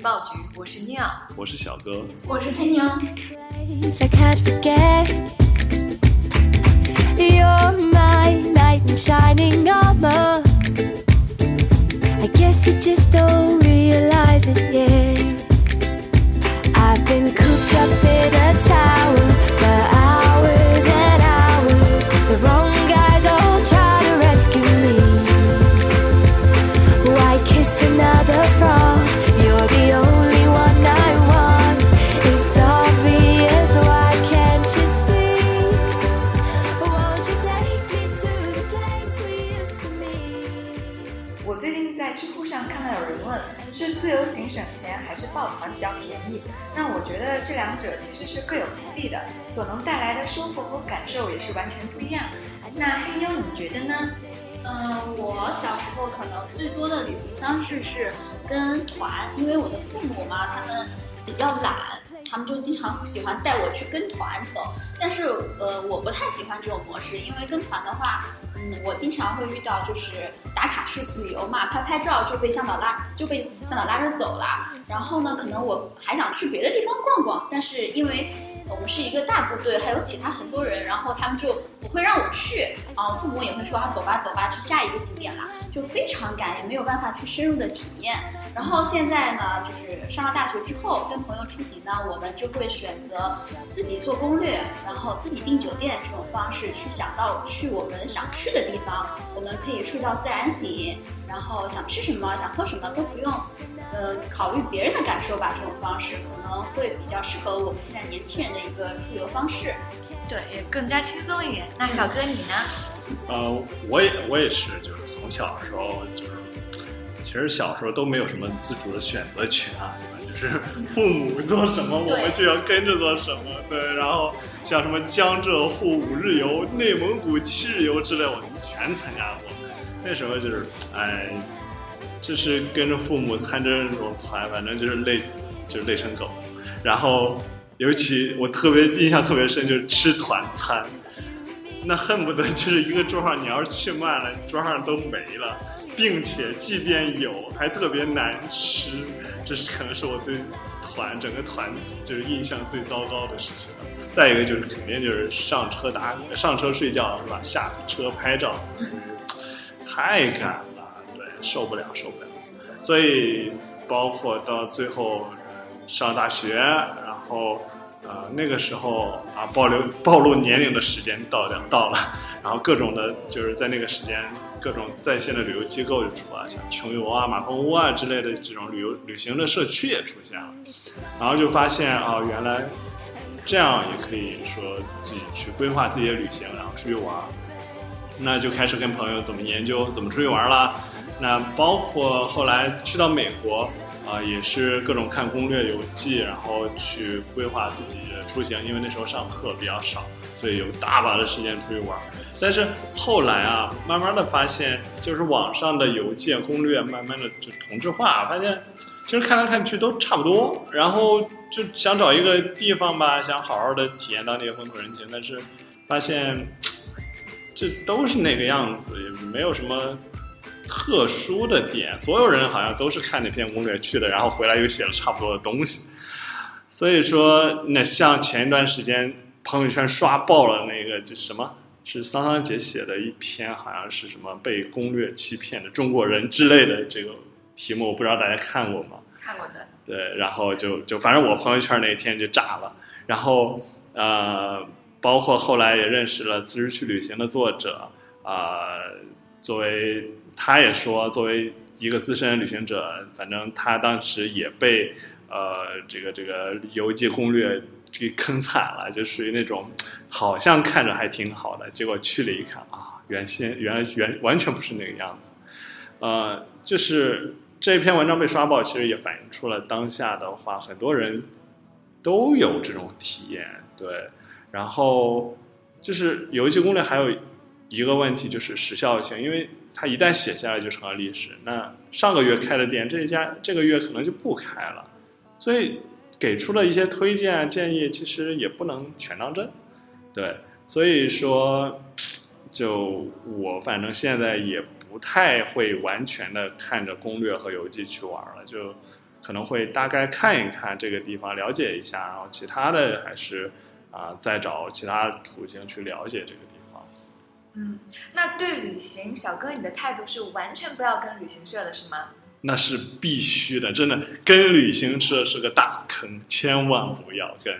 情报局，我是尼奥，我是小哥，我是黑牛。I can't forget. You're my knight in shining armor. 和感受也是完全不一样。那黑妞你觉得呢？嗯，我小时候可能最多的旅行方式是跟团，因为我的父母嘛，他们比较懒，他们就经常喜欢带我去跟团走。但是呃，我不太喜欢这种模式，因为跟团的话，嗯，我经常会遇到就是打卡式旅游嘛，拍拍照就被向导拉就被向导拉着走了。然后呢，可能我还想去别的地方逛逛，但是因为我们是一个大部队，还有其他很多人，然后他们就不会让我去啊，父母也会说啊，走吧走吧，去下一个景点啦，就非常赶，也没有办法去深入的体验。然后现在呢，就是上了大学之后，跟朋友出行呢，我们就会选择自己做攻略，然后自己订酒店这种方式去想到去我们想去的地方，我们可以睡到自然醒，然后想吃什么想喝什么都不用，呃，考虑别人的感受吧，这种方式可能会比较适合我们现在年轻人的一个出游方式。对，也更加轻松一点。那小哥你呢？呃，我也我也是，就是从小时候就是，其实小时候都没有什么自主的选择权啊，对吧？就是父母做什么，我们就要跟着做什么，对。然后像什么江浙沪五日游、内蒙古七日游之类，我们全参加过。那时候就是，哎，就是跟着父母参加这种团，反正就是累，就是累成狗。然后，尤其我特别印象特别深，就是吃团餐。那恨不得就是一个桌上，你要是去慢了，桌上都没了，并且即便有，还特别难吃。这是可能是我对团整个团就是印象最糟糕的事情了。再一个就是肯定就是上车打上车睡觉是吧？下车拍照，太赶了，对，受不了受不了。所以包括到最后上大学，然后。呃，那个时候啊，暴露暴露年龄的时间到了到了，然后各种的，就是在那个时间，各种在线的旅游机构就出来，像穷游啊、马蜂窝啊之类的这种旅游旅行的社区也出现了，然后就发现啊，原来这样也可以说自己去规划自己的旅行，然后出去玩，那就开始跟朋友怎么研究怎么出去玩啦。那包括后来去到美国。啊，也是各种看攻略游记，然后去规划自己的出行。因为那时候上课比较少，所以有大把的时间出去玩。但是后来啊，慢慢的发现，就是网上的邮件攻略慢慢的就同质化，发现其实看来看去都差不多。然后就想找一个地方吧，想好好的体验当地的风土人情，但是发现这都是那个样子，也没有什么。特殊的点，所有人好像都是看那篇攻略去的，然后回来又写了差不多的东西。所以说，那像前一段时间朋友圈刷爆了那个，就什么是桑桑姐写的一篇，好像是什么被攻略欺骗的中国人之类的这个题目，我不知道大家看过吗？看过的。对，然后就就反正我朋友圈那天就炸了，然后呃，包括后来也认识了《辞职去旅行》的作者啊、作为。他也说，作为一个资深旅行者，反正他当时也被呃这个这个游记攻略给坑惨了，就属于那种好像看着还挺好的，结果去了一看啊，原先原来原完全不是那个样子。呃，就是这篇文章被刷爆，其实也反映出了当下的话，很多人都有这种体验。对，然后就是游记攻略还有一个问题就是时效性，因为。它一旦写下来就成了历史，那上个月开的店，这一家这个月可能就不开了，所以给出了一些推荐建议，其实也不能全当真，对，所以说，就我反正现在也不太会完全的看着攻略和游记去玩了，就可能会大概看一看这个地方，了解一下，然后其他的还是啊、再找其他途径去了解这个地方。嗯，那对旅行，小哥你的态度是完全不要跟旅行社的是吗？那是必须的，真的跟旅行社是个大坑，千万不要跟。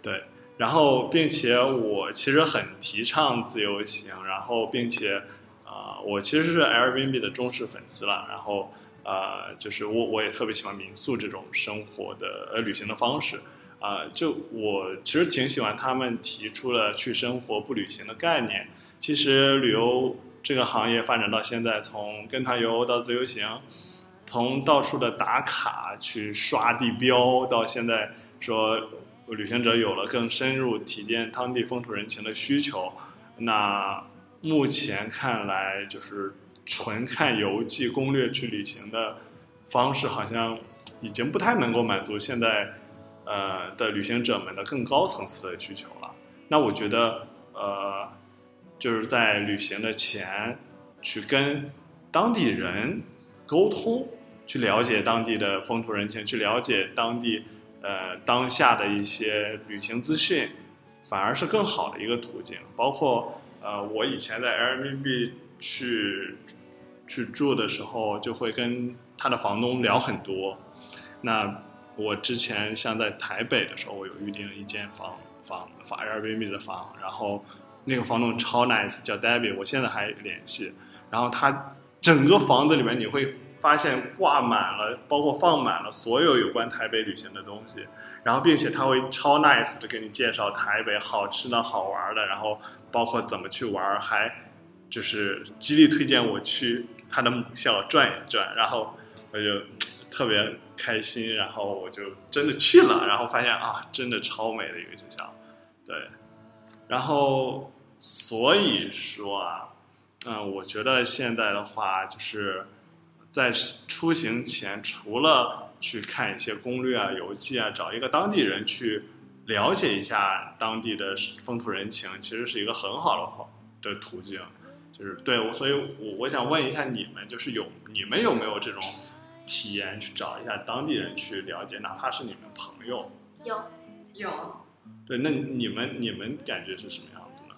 对，然后并且我其实很提倡自由行，然后并且啊、我其实是 Airbnb 的忠实粉丝了，然后呃，就是我我也特别喜欢民宿这种生活的呃旅行的方式。啊、就我其实挺喜欢他们提出了去生活不旅行的概念。其实旅游这个行业发展到现在，从跟团游到自由行，从到处的打卡去刷地标，到现在说旅行者有了更深入体验当地风土人情的需求，那目前看来就是纯看游记攻略去旅行的方式，好像已经不太能够满足现在呃的旅行者们的更高层次的需求了。那我觉得呃，就是在旅行的前去跟当地人沟通，去了解当地的风土人情，去了解当地呃当下的一些旅行资讯，反而是更好的一个途径。包括呃，我以前在 Airbnb 去去住的时候，就会跟他的房东聊很多。那我之前像在台北的时候，我有预定一间房房房 Airbnb 的房，然后那个房东超 nice，叫 Debbie，我现在还联系。然后他整个房子里面你会发现挂满了，包括放满了所有有关台北旅行的东西，然后并且他会超 nice 的给你介绍台北好吃的好玩的，然后包括怎么去玩，还就是极力推荐我去他的母校转一转，然后我就特别开心，然后我就真的去了，然后发现啊，真的超美的一个学校，对，然后所以说啊。嗯，我觉得现在的话，就是在出行前，除了去看一些攻略啊、游记啊，找一个当地人去了解一下当地的风土人情，其实是一个很好的方的途径。就是对，我所以我我想问一下你们，就是有你们有没有这种体验，去找一下当地人去了解，哪怕是你们朋友？有有，对，那你们你们感觉是什么样子呢？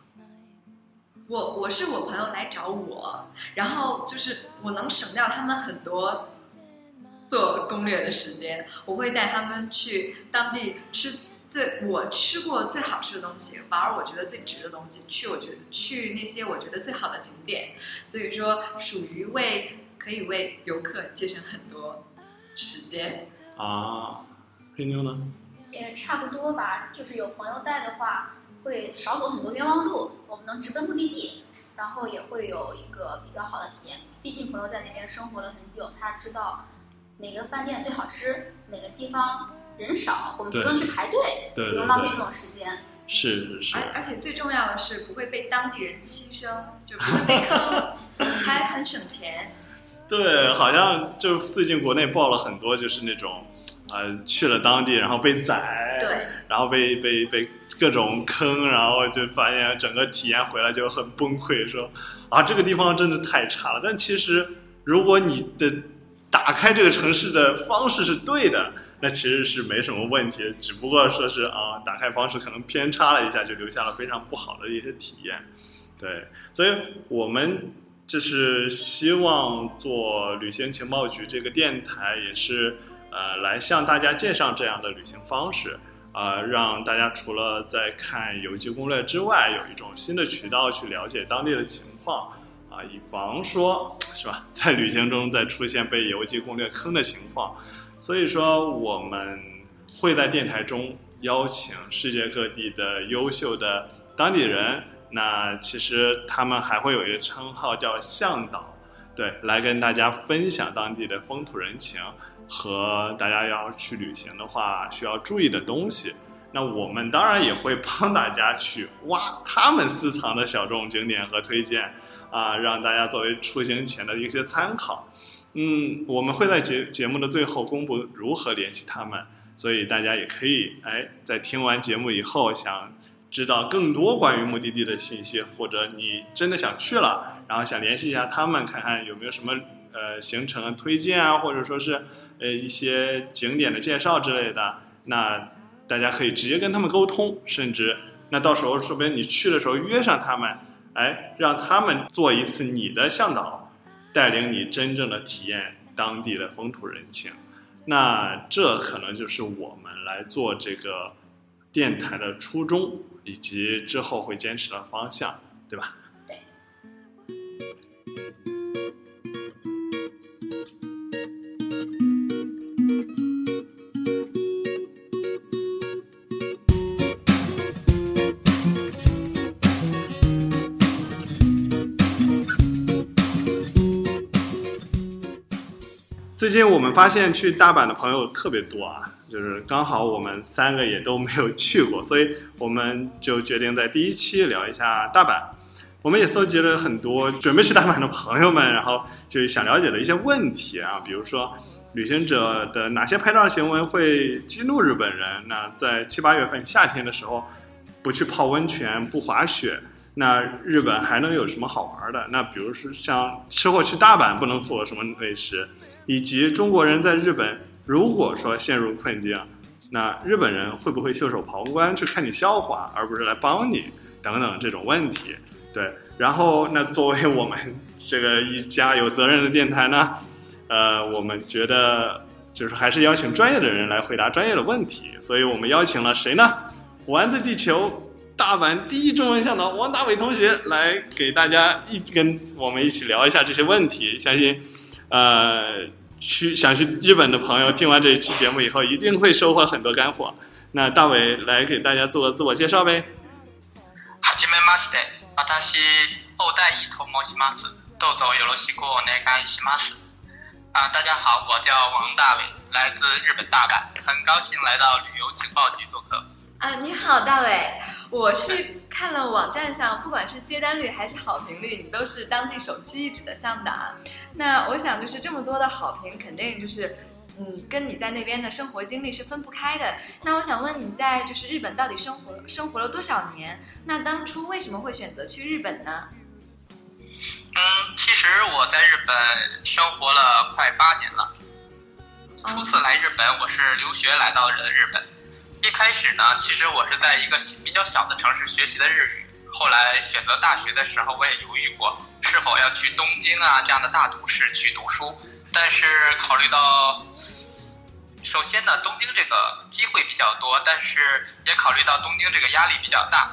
我我是我朋友来找我，然后就是我能省掉他们很多做攻略的时间，我会带他们去当地吃最我吃过最好吃的东西，玩儿我觉得最值的东西，去我觉得去那些我觉得最好的景点，所以说属于为可以为游客节省很多时间。啊，黑妞呢？也差不多吧，就是有朋友带的话，会少走很多冤枉路，我们能直奔目的地，然后也会有一个比较好的体验。毕竟朋友在那边生活了很久，他知道哪个饭店最好吃，哪个地方人少，我们不用去排队，对对对不用浪费这种时间。是是是，而而且最重要的是不会被当地人欺生，就不会被坑，还很省钱。对，好像就最近国内爆了很多，就是那种，呃，去了当地然后被宰，对，然后被被被各种坑，然后就发现整个体验回来就很崩溃，说啊这个地方真的太差了。但其实如果你的打开这个城市的方式是对的，那其实是没什么问题，只不过说是啊打开方式可能偏差了一下，就留下了非常不好的一些体验。对，所以我们就是希望做旅行情报局这个电台，也是呃来向大家介绍这样的旅行方式，呃，让大家除了在看游记攻略之外，有一种新的渠道去了解当地的情况，啊、以防说是吧，在旅行中再出现被游记攻略坑的情况。所以说，我们会在电台中邀请世界各地的优秀的当地人。那其实他们还会有一个称号叫向导，对，来跟大家分享当地的风土人情和大家要去旅行的话需要注意的东西。那我们当然也会帮大家去挖他们私藏的小众景点和推荐啊，让大家作为出行前的一些参考。嗯，我们会在节节目的最后公布如何联系他们，所以大家也可以哎，在听完节目以后想知道更多关于目的地的信息，或者你真的想去了，然后想联系一下他们，看看有没有什么呃行程推荐啊，或者说是呃一些景点的介绍之类的，那大家可以直接跟他们沟通，甚至那到时候说不定你去的时候约上他们，哎，让他们做一次你的向导，带领你真正的体验当地的风土人情。那这可能就是我们来做这个电台的初衷，以及之后会坚持的方向，对吧？对。最近我们发现去大阪的朋友特别多啊，就是刚好我们三个也都没有去过，所以我们就决定在第一期聊一下大阪。我们也搜集了很多准备去大阪的朋友们，然后就想了解的一些问题啊，比如说旅行者的哪些拍照行为会激怒日本人？那在七八月份夏天的时候，不去泡温泉、不滑雪，那日本还能有什么好玩的？那比如说像吃货去大阪不能错过什么美食？以及中国人在日本，如果说陷入困境，那日本人会不会袖手旁观去看你笑话，而不是来帮你等等这种问题？对，然后那作为我们这个一家有责任的电台呢，呃，我们觉得就是还是邀请专业的人来回答专业的问题，所以我们邀请了谁呢？丸子地球大阪第一中文向导王大伟同学来给大家一跟我们一起聊一下这些问题，相信。呃，去想去日本的朋友，听完这一期节目以后，一定会收获很多干货。那大伟来给大家做个自我介绍呗。はじめまして、私大代伊と申します。どうぞよろしくお願いします。啊，大家好，我叫王大伟，来自日本大阪，很高兴来到旅游情报局做客。 啊，你好，大伟，我是看了网站上，不管是接单率还是好评率，你都是当地首屈一指的向导。那我想，就是这么多的好评，肯定就是，嗯，跟你在那边的生活经历是分不开的。那我想问你在就是日本到底生活生活了多少年？那当初为什么会选择去日本呢？嗯，其实我在日本生活了快八年了。初次来日本，我是留学来到了日本。一开始呢，其实我是在一个比较小的城市学习的日语。后来选择大学的时候，我也犹豫过是否要去东京啊这样的大都市去读书。但是考虑到，首先呢，东京这个机会比较多，但是也考虑到东京这个压力比较大，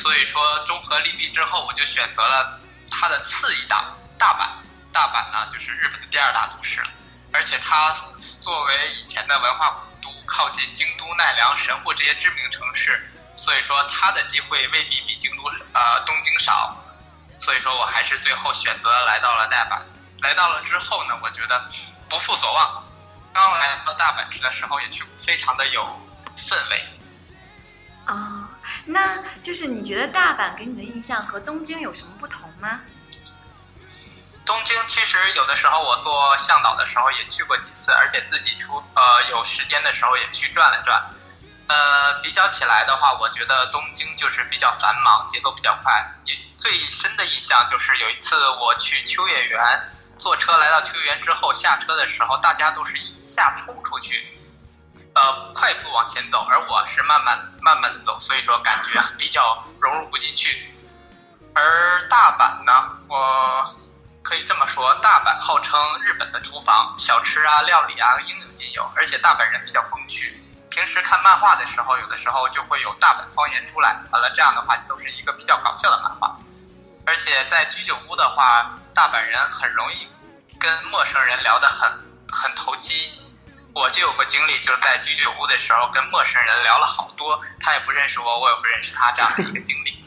所以说综合利弊之后，我就选择了它的次一大大阪。大阪呢，就是日本的第二大都市了，而且它作为以前的文化。都靠近京都、奈良、神户这些知名城市，所以说他的机会未必比京都、呃东京少，所以说我还是最后选择来到了大阪。来到了之后呢，我觉得不负所望。刚来到大阪的时候，也去非常的有氛围。哦，那就是你觉得大阪给你的印象和东京有什么不同吗？东京其实有的时候我做向导的时候也去过几次，而且自己出呃有时间的时候也去转了转。呃，比较起来的话，我觉得东京就是比较繁忙，节奏比较快。也最深的印象就是有一次我去秋叶原，坐车来到秋叶原之后，下车的时候大家都是一下冲出去，呃，快步往前走，而我是慢慢慢慢的走，所以说感觉比较融入不进去。而大阪呢，我。可以这么说，大阪号称日本的厨房，小吃啊、料理啊应有尽有，而且大阪人比较风趣。平时看漫画的时候，有的时候就会有大阪方言出来，完了这样的话都是一个比较搞笑的漫画。而且在居酒屋的话，大阪人很容易跟陌生人聊得很很投机。我就有过经历，就是在居酒屋的时候跟陌生人聊了好多，他也不认识我，我也不认识他这样的一个经历。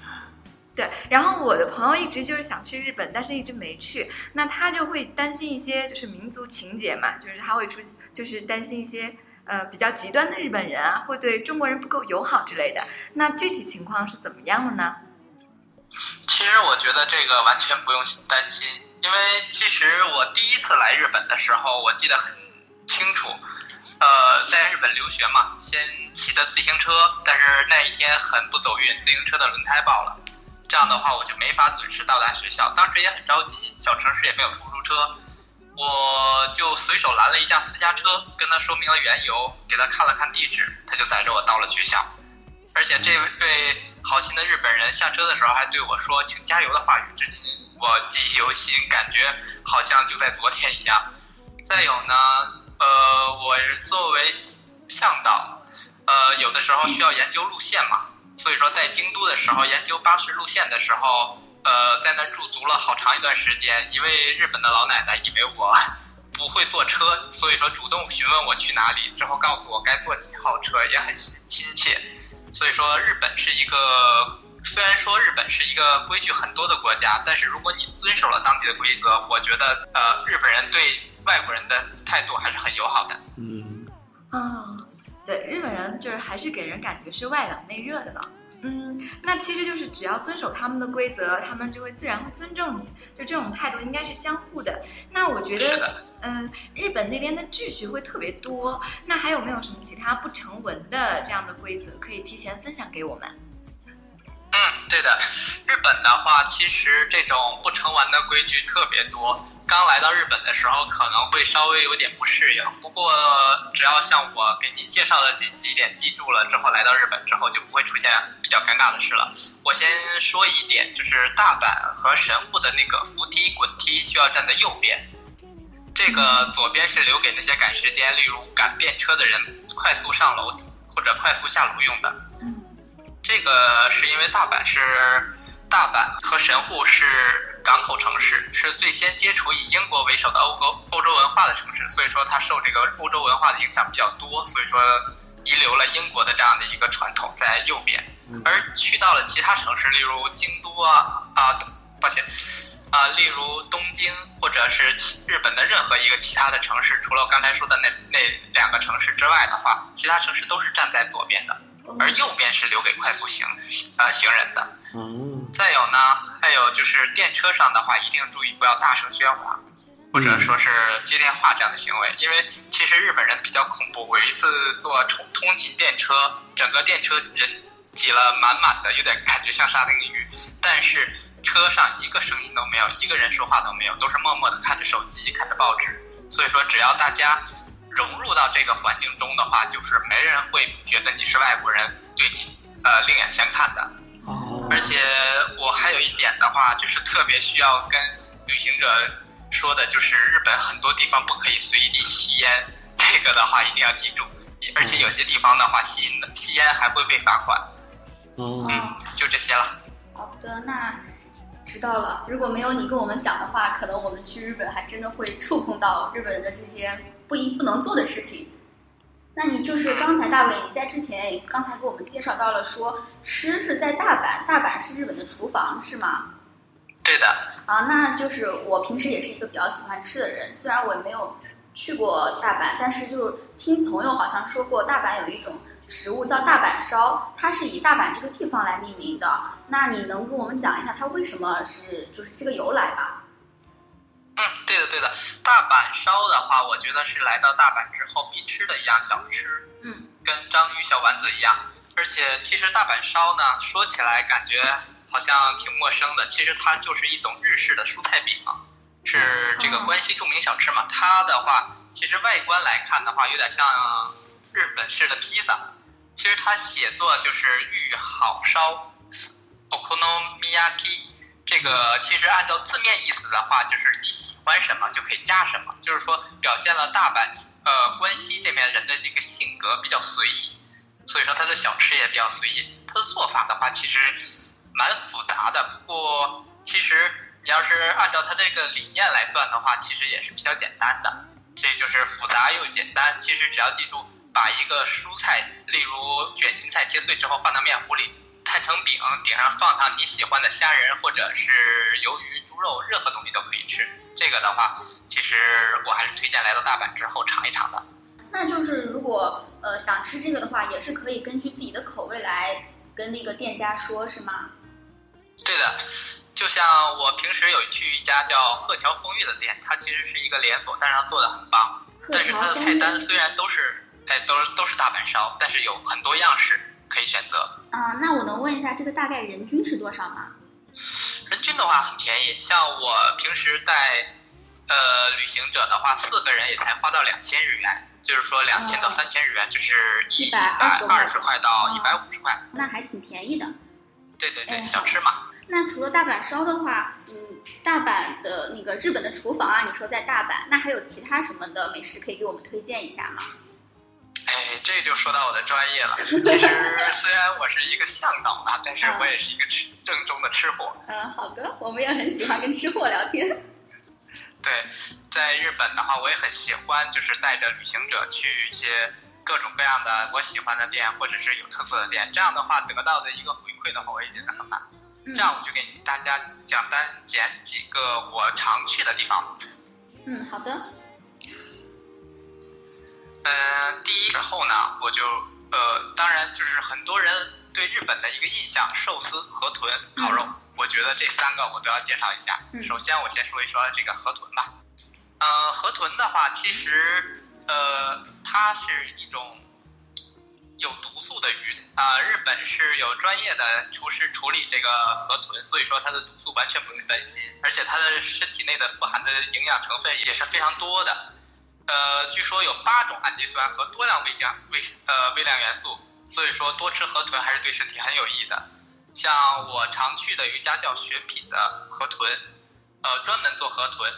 对，然后我的朋友一直就是想去日本，但是一直没去。那他就会担心一些，就是民族情节嘛，就是他会出，就是担心一些呃比较极端的日本人啊，会对中国人不够友好之类的。那具体情况是怎么样的呢？其实我觉得这个完全不用担心，因为其实我第一次来日本的时候，我记得很清楚，呃，在日本留学嘛，先骑的自行车，但是那一天很不走运，自行车的轮胎爆了。这样的话，我就没法准时到达学校。当时也很着急，小城市也没有出租车，我就随手拦了一辆私家车，跟他说明了缘由，给他看了看地址，他就载着我到了学校。而且这位好心的日本人下车的时候还对我说“请加油”的话语，至今我记忆犹新，感觉好像就在昨天一样。再有呢，呃，我作为向导，呃，有的时候需要研究路线嘛，所以说在京都的时候研究巴士路线的时候，呃，在那驻足了好长一段时间。一位日本的老奶奶以为我不会坐车，所以说主动询问我去哪里，之后告诉我该坐几号车，也很亲切。所以说，日本是一个虽然说日本是一个规矩很多的国家，但是如果你遵守了当地的规则，我觉得呃，日本人对外国人的态度还是很友好的。嗯，哦，对，日本人就是还是给人感觉是外冷内热的了。嗯，那其实就是只要遵守他们的规则，他们就会自然会尊重你，就这种态度应该是相互的。那我觉得，嗯，日本那边的秩序会特别多。那还有没有什么其他不成文的这样的规则可以提前分享给我们？嗯，对的，日本的话，其实这种不成文的规矩特别多。刚来到日本的时候，可能会稍微有点不适应。不过，只要像我给您介绍的几几点记住了之后，来到日本之后就不会出现比较尴尬的事了。我先说一点，就是大阪和神户的那个扶梯、滚梯需要站在右边，这个左边是留给那些赶时间，例如赶电车的人快速上楼或者快速下楼用的。嗯这个是因为大阪是大阪和神户是港口城市，是最先接触以英国为首的欧洲欧洲文化的城市，所以说它受这个欧洲文化的影响比较多，所以说遗留了英国的这样的一个传统在右边。而去到了其他城市，例如京都啊啊，抱歉。啊，例如东京或者是日本的任何一个其他的城市，除了我刚才说的那那两个城市之外的话，其他城市都是站在左边的，而右边是留给快速行呃行人的。嗯，再有呢，还有就是电车上的话，一定注意不要大声喧哗，或者说是接电话这样的行为，因为其实日本人比较恐怖。我有一次坐通通勤电车，整个电车人挤了满满的，有点感觉像沙丁鱼，但是车上一个声音都没有，一个人说话都没有，都是默默的看着手机，看着报纸。所以说，只要大家融入到这个环境中的话，就是没人会觉得你是外国人，对你呃另眼相看的。哦而且我还有一点的话，就是特别需要跟旅行者说的，就是日本很多地方不可以随地吸烟，这个的话一定要记住。而且有些地方的话，吸烟的吸烟还会被罚款。嗯嗯，就这些了。好的，那知道了。如果没有你跟我们讲的话，可能我们去日本还真的会触碰到日本人的这些不一不能做的事情。那你就是刚才大伟你在之前也刚才给我们介绍到了说吃是在大阪，大阪是日本的厨房是吗？对的，啊，那就是我平时也是一个比较喜欢吃的人，虽然我也没有去过大阪，但是就是听朋友好像说过，大阪有一种食物叫大阪烧，它是以大阪这个地方来命名的。那你能跟我们讲一下它为什么是就是这个由来吧？嗯，对的对的。大阪烧的话，我觉得是来到大阪之后必吃的一样小吃。嗯，跟章鱼小丸子一样。而且其实大阪烧呢，说起来感觉好像挺陌生的，其实它就是一种日式的蔬菜饼，是这个关西著名小吃嘛。它的话，其实外观来看的话，有点像日本式的披萨。其实它写作就是御好烧 （okonomiyaki）。这个其实按照字面意思的话，就是你喜欢什么就可以加什么，就是说表现了大阪呃关西这边人的这个性格比较随意，所以说它的小吃也比较随意。它的做法的话其实蛮复杂的，不过其实你要是按照它这个理念来算的话，其实也是比较简单的。这就是复杂又简单，其实只要记住把一个蔬菜，例如卷心菜切碎之后放到面糊里。摊成饼，顶上放上你喜欢的虾仁或者是鱿鱼、猪肉，任何东西都可以吃。这个的话，其实我还是推荐来到大阪之后尝一尝的。那就是如果呃想吃这个的话，也是可以根据自己的口味来跟那个店家说，是吗？对的，就像我平时有去一家叫鹤桥风月的店，它其实是一个连锁，但是它做的很棒。鹤但是它的菜单虽然都是哎，都都是大阪烧，但是有很多样式可以选择。啊、那我能问一下，这个大概人均是多少吗？人均的话很便宜，像我平时带呃旅行者的话，四个人也才花到两千日元，就是说两千到哦三千日元，就是一120二十块到一百哦五十块。那还挺便宜的。对对对，哎小吃嘛。那除了大阪烧的话，嗯，大阪的那个日本的厨房啊，你说在大阪，那还有其他什么的美食可以给我们推荐一下吗？哎，这就说到我的专业了。其实虽然我是一个向导吧，但是我也是一个吃正宗的吃货。嗯，好的，我们也很喜欢跟吃货聊天。对，在日本的话，我也很喜欢，就是带着旅行者去一些各种各样的我喜欢的店，或者是有特色的店。这样的话，得到的一个回馈的话，我也觉得很满。嗯这样我就给大家简单讲几个我常去的地方。嗯，好的。嗯，第一之后呢，我就呃，当然就是很多人对日本的一个印象，寿司、河豚、烤肉，我觉得这三个我都要介绍一下。嗯首先我先说一说这个河豚吧。呃，河豚的话，其实呃，它是一种有毒素的鱼啊、日本是有专业的厨师处理这个河豚，所以说它的毒素完全不用担心，而且它的身体内的富含的营养成分也是非常多的。呃，据说有八种氨基酸和多量微加微呃微量元素，所以说多吃河豚还是对身体很有益的。像我常去的有一家叫选品的河豚，呃，专门做河豚，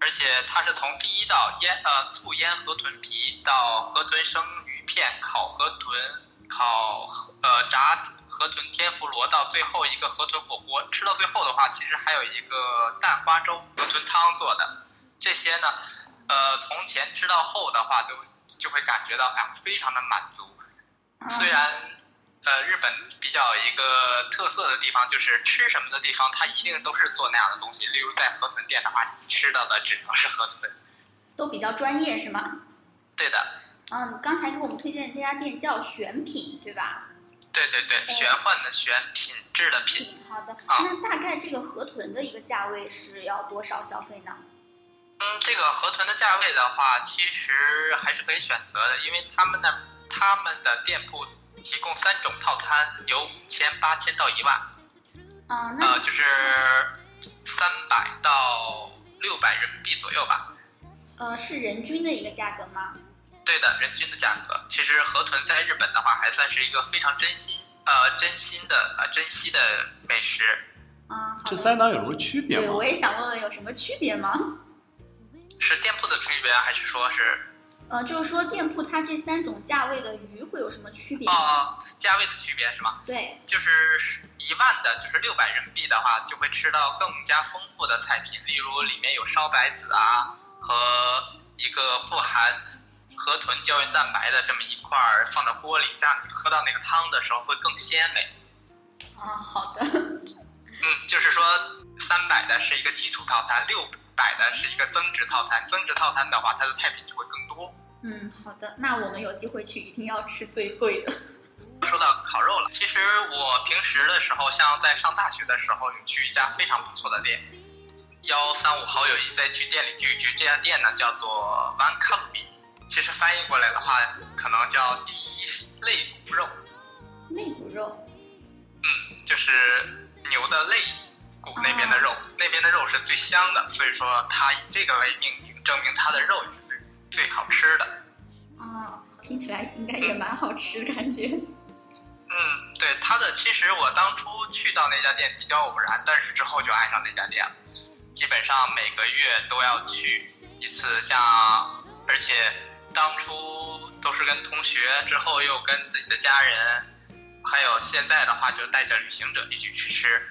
而且它是从第一道腌呃醋腌河豚皮到河豚生鱼片、烤河豚、烤呃炸河豚天妇罗，到最后一个河豚火锅。吃到最后的话，其实还有一个蛋花粥、河豚汤做的。这些呢，呃，从前吃到后的话，都就会感觉到哎，非常的满足。虽然呃，日本比较一个特色的地方就是吃什么的地方，它一定都是做那样的东西。例如在河豚店的话，你吃到的只能是河豚。都比较专业是吗？对的，嗯，你刚才给我们推荐的这家店叫选品，对吧？对对对，玄幻的玄，品质的品。品，好的。啊那大概这个河豚的一个价位是要多少消费呢？嗯，这个河豚的价位的话，其实还是可以选择的，因为他们的他们的店铺提供三种套餐，有五千、八千到一万，啊、那呃，就是三百到六百人民币左右吧。呃是人均的一个价格吗？对的，人均的价格。其实河豚在日本的话，还算是一个非常真心呃真心的呃珍惜的美食。啊，这三档有什么区别对，吗我？也想问问有什么区别吗？是店铺的区别，还是说是呃，就是说店铺它这三种价位的鱼会有什么区别吗？哦价位的区别是吗？对，就是一万的，就是六百人民币的话，就会吃到更加丰富的菜品，例如里面有烧白子啊，和一个富含河豚胶原蛋白的这么一块儿放到锅里，这样你喝到那个汤的时候会更鲜美。啊，好的，嗯，就是说三百的是一个基础套餐，六百的是一个增值套餐。增值套餐的话，它的菜品就会更多。嗯，好的，那我们有机会去，一定要吃最贵的。说到烤肉了，其实我平时的时候，像在上大学的时候，有去一家非常不错的店，幺三五好友一再去店里聚一聚。这家店呢叫做 One p 其实翻译过来的话，可能叫第一肋骨肉。肋骨肉，嗯，就是牛的肋骨那边的肉，那边的肉是最香的，所以说它以这个为命名，证明它的肉也是最最好吃的。哦，听起来应该也蛮好吃，感觉。嗯，对它的，其实我当初去到那家店比较偶然，但是之后就爱上那家店了，基本上每个月都要去一次，像而且当初都是跟同学，之后又跟自己的家人，还有现在的话就带着旅行者一起去吃。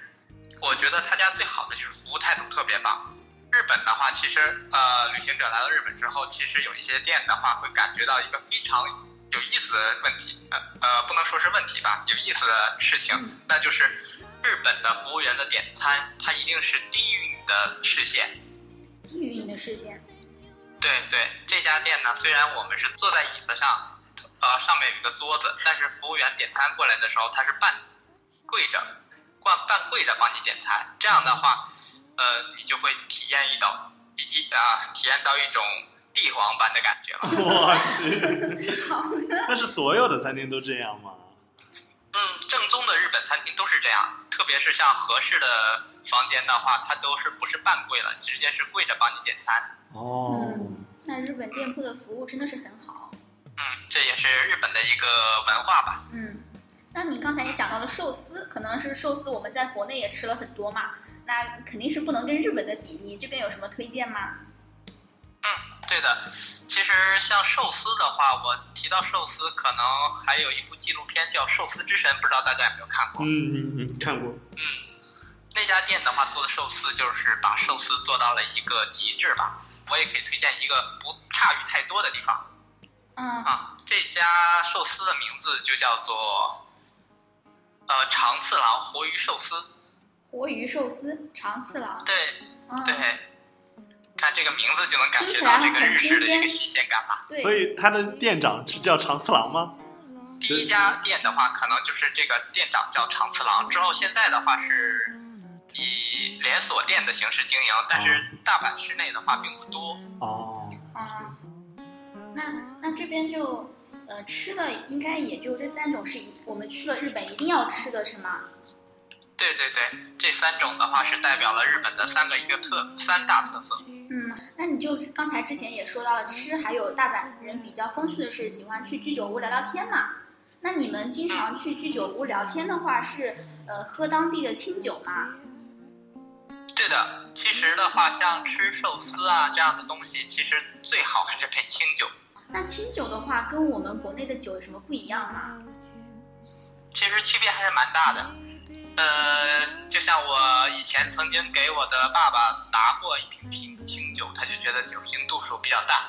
我觉得他家最好的就是服务态度特别棒。日本的话，其实呃，旅行者来到日本之后，其实有一些店的话会感觉到一个非常有意思的问题，呃呃，不能说是问题吧，有意思的事情，嗯那就是日本的服务员的点餐，它一定是低于你的视线。低于你的视线。对对，这家店呢，虽然我们是坐在椅子上，呃，上面有一个桌子，但是服务员点餐过来的时候，他是半跪着，半半跪着帮你点餐。这样的话，呃，你就会体验一到一一啊，体验到一种帝王般的感觉了。我去，好，那是所有的餐厅都这样吗？嗯，正宗的日本餐厅都是这样，特别是像合适的房间的话，它都是不是半跪了，直接是跪着帮你点餐。哦，嗯，那日本店铺的服务真的是很好。嗯，这也是日本的一个文化吧。嗯，那你刚才也讲到了寿司，可能是寿司我们在国内也吃了很多嘛，那肯定是不能跟日本的比。你这边有什么推荐吗？嗯，对的。其实像寿司的话，我提到寿司，可能还有一部纪录片叫《寿司之神》，不知道大家有没有看过？嗯嗯嗯，看过。嗯，那家店的话做的寿司就是把寿司做到了一个极致吧。我也可以推荐一个不差于太多的地方嗯啊，这家寿司的名字就叫做呃长次郎活鱼寿司。活鱼寿司、长次郎。对嗯，对，看这个名字就能感觉到这个很日式的一新鲜个新鲜感吧。对。所以他的店长是叫长次郎吗？第一家店的话，可能就是这个店长叫长次郎，之后现在的话是以连锁店的形式经营，但是大阪市内的话并不多。哦，啊，那那这边就呃吃的应该也就这三种是一我们去了日本一定要吃的是吗？对对对，这三种的话是代表了日本的三个一个特三大特色。嗯，那你就刚才之前也说到了吃，还有大阪人比较风趣的是喜欢去居酒屋聊聊天嘛。那你们经常去居酒屋聊天的话是呃喝当地的清酒吗？对的，其实的话，像吃寿司啊这样的东西，其实最好还是配清酒。那清酒的话跟我们国内的酒有什么不一样吗？其实区别还是蛮大的。呃，就像我以前曾经给我的爸爸拿过一瓶瓶清酒，他就觉得酒精度数比较大。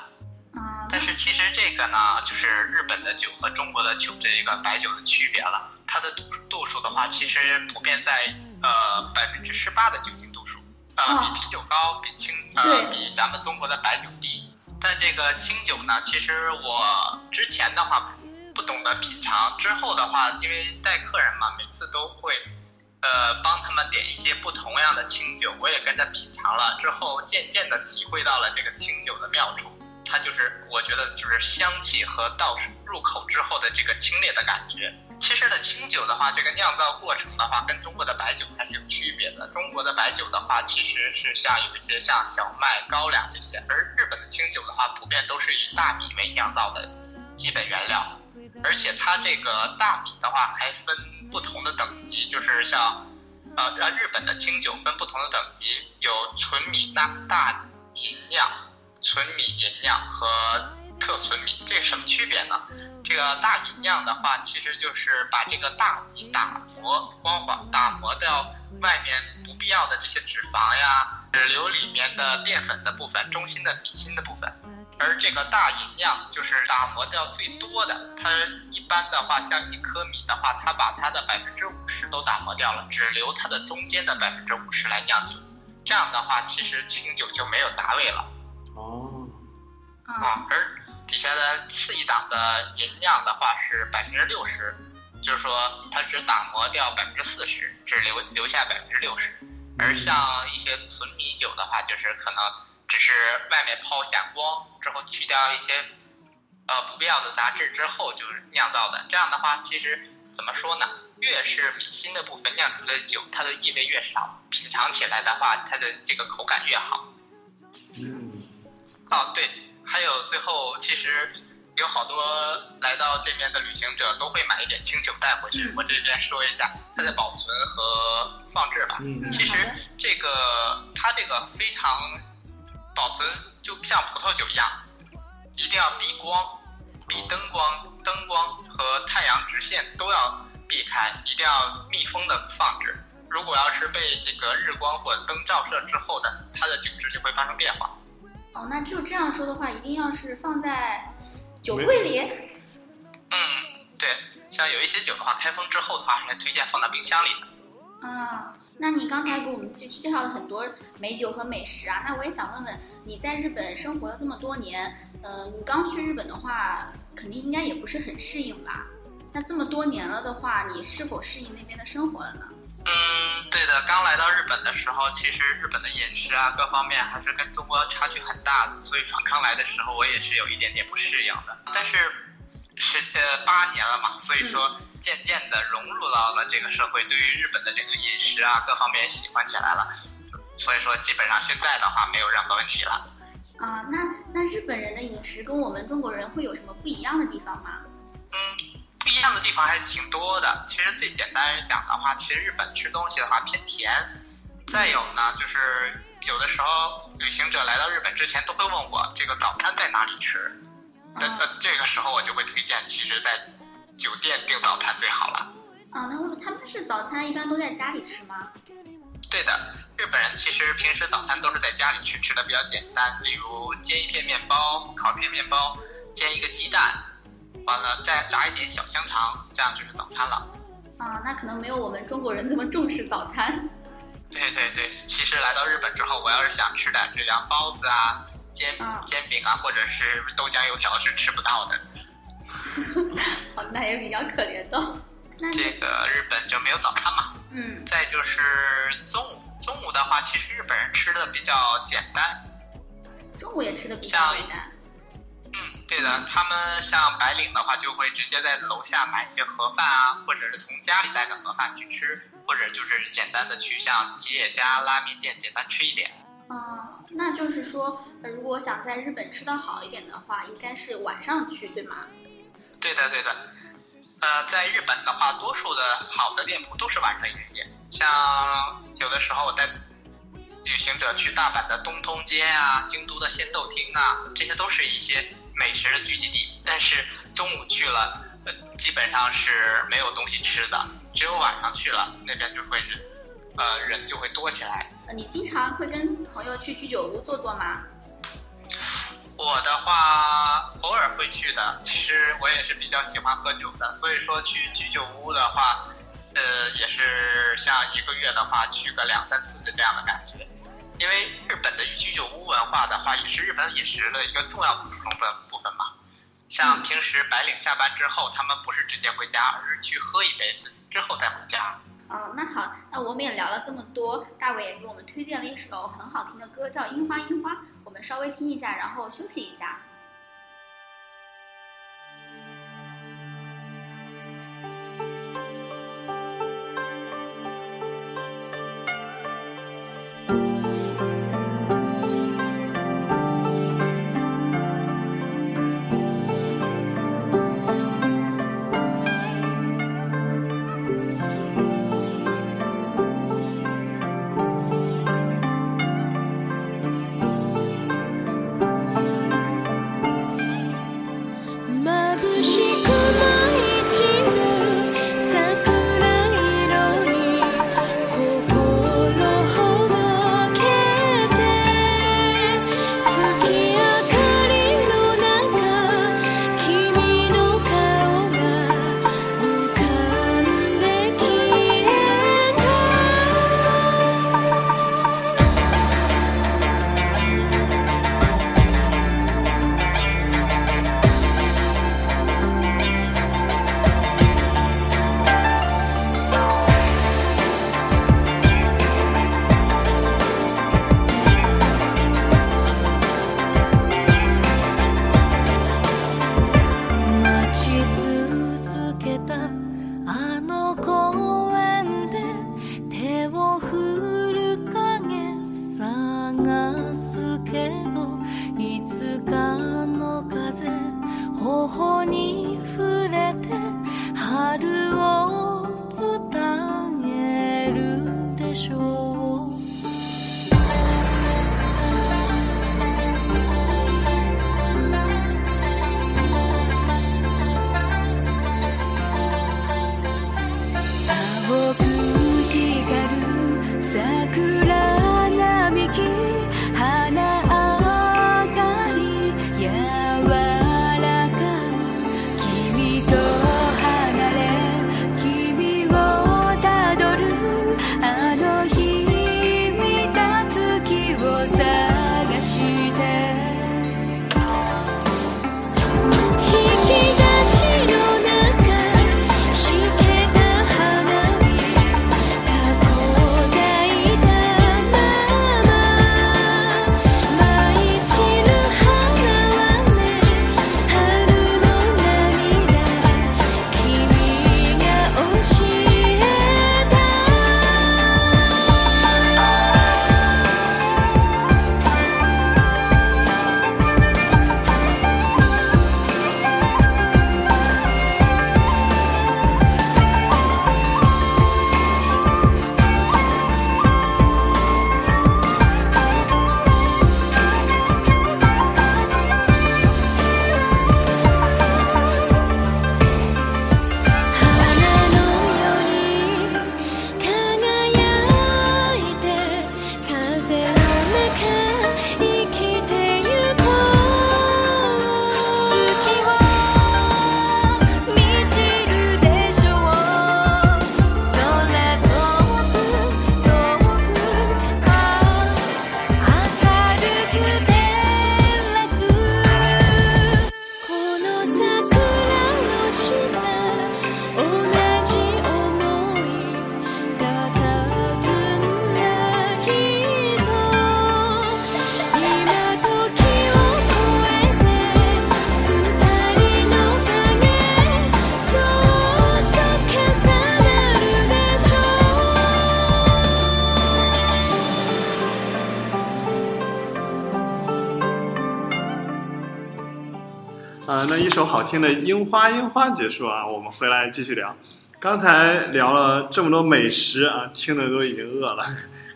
啊、但是其实这个呢，就是日本的酒和中国的酒这个白酒的区别了。它的度度数的话，其实普遍在呃百分之十八的酒精度数，呃哦比啤酒高，比清呃比咱们中国的白酒低。但这个清酒呢，其实我之前的话不懂得品尝，之后的话，因为带客人嘛，每次都会呃帮他们点一些不同样的清酒，我也跟着品尝了，之后渐渐的体会到了这个清酒的妙处。它就是我觉得就是香气和到入口之后的这个清冽的感觉。其实呢清酒的话，这个酿造过程的话，跟中国的白酒还是有区别的。中国的白酒的话，其实是像有一些像小麦、高粱这些，而日本的清酒的话，普遍都是以大米为酿造的基本原料。而且它这个大米的话还分不同的等级，就是像呃，日本的清酒分不同的等级，有纯米那大米酿、纯米吟酿和特纯米。这什么区别呢？这个大吟酿的话，其实就是把这个大米打磨光滑，打磨掉外面不必要的这些脂肪呀，只留里面的淀粉的部分，中心的米心的部分。而这个大吟酿就是打磨掉最多的，它一般的话，像一颗米的话，它把它的百分之五十都打磨掉了，只留它的中间的百分之五十来酿酒。这样的话，其实清酒就没有杂味了哦，啊啊。而底下的次一档的银酿的话是百分之六十，就是说它只打磨掉百分之四十，只留留下百分之六十。而像一些纯米酒的话，就是可能只是外面抛一下光之后去掉一些呃不必要的杂质之后就是酿造的。这样的话，其实怎么说呢？越是米心的部分酿出的酒，它的异味越少，品尝起来的话，它的这个口感越好。嗯，哦，对，还有最后其实有好多来到这边的旅行者都会买一点清酒带回去。我这边说一下它的保存和放置吧。嗯其实这个它这个非常保存，就像葡萄酒一样，一定要避光，避灯光、灯光和太阳直线都要避开，一定要密封的放置。如果要是被这个日光或灯照射之后的，它的酒质就会发生变化。哦，那就这样说的话，一定要是放在酒柜里。嗯，对，像有一些酒的话，开封之后的话，还推荐放到冰箱里的。啊，那你刚才给我们介介绍了很多美酒和美食啊，那我也想问问，你在日本生活了这么多年，呃，你刚去日本的话，肯定应该也不是很适应吧？那这么多年了的话，你是否适应那边的生活了呢？嗯，对的，刚来到日本的时候，其实日本的饮食啊各方面还是跟中国差距很大的，所以说刚来的时候我也是有一点点不适应的。但是十呃八年了嘛，所以说渐渐的融入到了这个社会，对于日本的这个饮食啊各方面喜欢起来了，所以说基本上现在的话没有任何问题了。啊、那那日本人的饮食跟我们中国人会有什么不一样的地方吗？嗯，不一样的地方还是挺多的。其实最简单来讲的话，其实日本吃东西的话偏甜。再有呢，就是有的时候旅行者来到日本之前都会问我这个早餐在哪里吃。那那这个时候我就会推荐，其实在酒店订早餐最好了。啊，那会他们是早餐一般都在家里吃吗？对的，日本人其实平时早餐都是在家里吃，吃的比较简单，例如煎一片面包、烤一片面包，煎一个鸡蛋，完了再炸一点小香肠，这样就是早餐了。啊，那可能没有我们中国人这么重视早餐。对对对，其实来到日本之后，我要是想吃点这样包子啊、煎啊煎饼啊，或者是豆浆油条是吃不到的。好，那也比较可怜的。那这个日本就没有早餐嘛。嗯再就是中午，中午的话，其实日本人吃的比较简单。中午也吃的比较简单。嗯，对的，他们像白领的话，就会直接在楼下买一些盒饭啊，或者是从家里带个盒饭去吃，或者就是简单的去像吉野家拉面店简单吃一点。啊，那就是说，呃如果想在日本吃的好一点的话，应该是晚上去，对吗？对的，对的。呃，在日本的话，多数的好的店铺都是晚上营业。像有的时候我带旅行者去大阪的东通街啊、京都的仙豆厅啊，这些都是一些美食的聚集地。但是中午去了，呃，基本上是没有东西吃的，只有晚上去了，那边就会人，呃，人就会多起来。呃，你经常会跟朋友去居酒屋坐坐吗？我的话偶尔会去的，其实我也是比较喜欢喝酒的，所以说去居酒屋的话，呃，也是像一个月的话去个两三次的这样的感觉。因为日本的居酒屋文化的话，也是日本饮食的一个重要组成分部分嘛。像平时白领下班之后，他们不是直接回家，而是去喝一杯子之后再回家。哦，那好，那我们也聊了这么多，大伟也给我们推荐了一首很好听的歌，叫《樱花樱花》，我们稍微听一下，然后休息一下。「那一首好听的《樱花樱花》结束啊，我们回来继续聊。刚才聊了这么多美食啊，听的都已经饿了。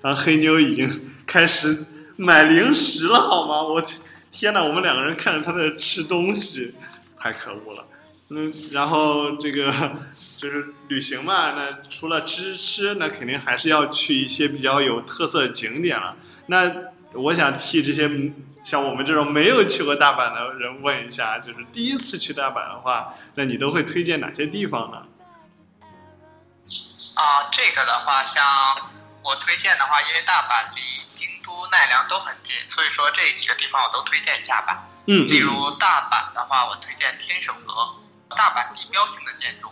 然后黑妞已经开始买零食了，好吗？我天哪，我们两个人看着他在吃东西，太可恶了。嗯，然后这个就是旅行嘛，那除了吃吃，那肯定还是要去一些比较有特色的景点了。那我想替这些像我们这种没有去过大阪的人问一下，就是第一次去大阪的话，那你都会推荐哪些地方呢？啊，这个的话，像我推荐的话，因为大阪离京都、奈良都很近，所以说这几个地方我都推荐一下吧。嗯，例如大阪的话，我推荐天守阁，大阪地标性的建筑，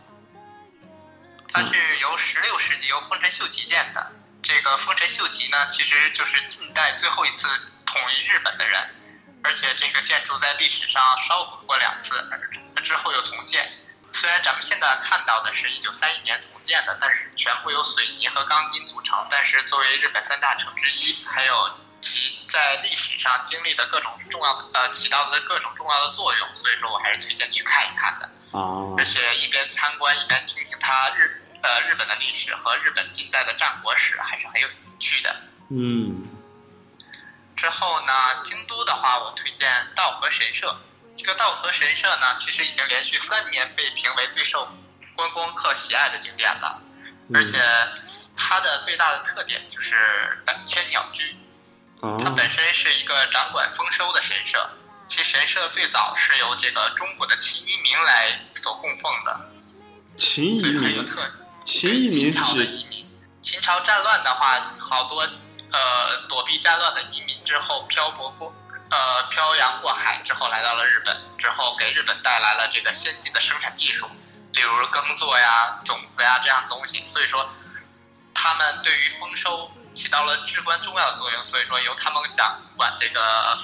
它是由十六世纪由丰臣秀吉建的。这个丰臣秀吉呢，其实就是近代最后一次统一日本的人，而且这个建筑在历史上烧毁过两次，而之后又重建。虽然咱们现在看到的是一九三一年重建的，但是全部由水泥和钢筋组成，但是作为日本三大城之一，还有其在历史上经历的各种重要的呃起到的各种重要的作用，所以说我还是推荐去看一看的。哦而且一边参观一边听听它日呃日本的历史和日本近代的战国史，还是很有趣的。嗯之后呢，京都的话，我推荐道和神社。这个道和神社呢，其实已经连续三年被评为最受观光客喜爱的景点了，而且它的最大的特点就是百千鸟居。它哦本身是一个掌管丰收的神社，其神社最早是由这个中国的秦一鸣来所供奉的，秦移所以很有民，特。秦移民秦朝的指移民，秦朝战乱的话，好多呃躲避战乱的移民之后漂泊过呃漂洋过海之后来到了日本，之后给日本带来了这个先进的生产技术，例如耕作呀、种子呀这样的东西，所以说他们对于丰收起到了至关重要的作用，所以说由他们掌管这个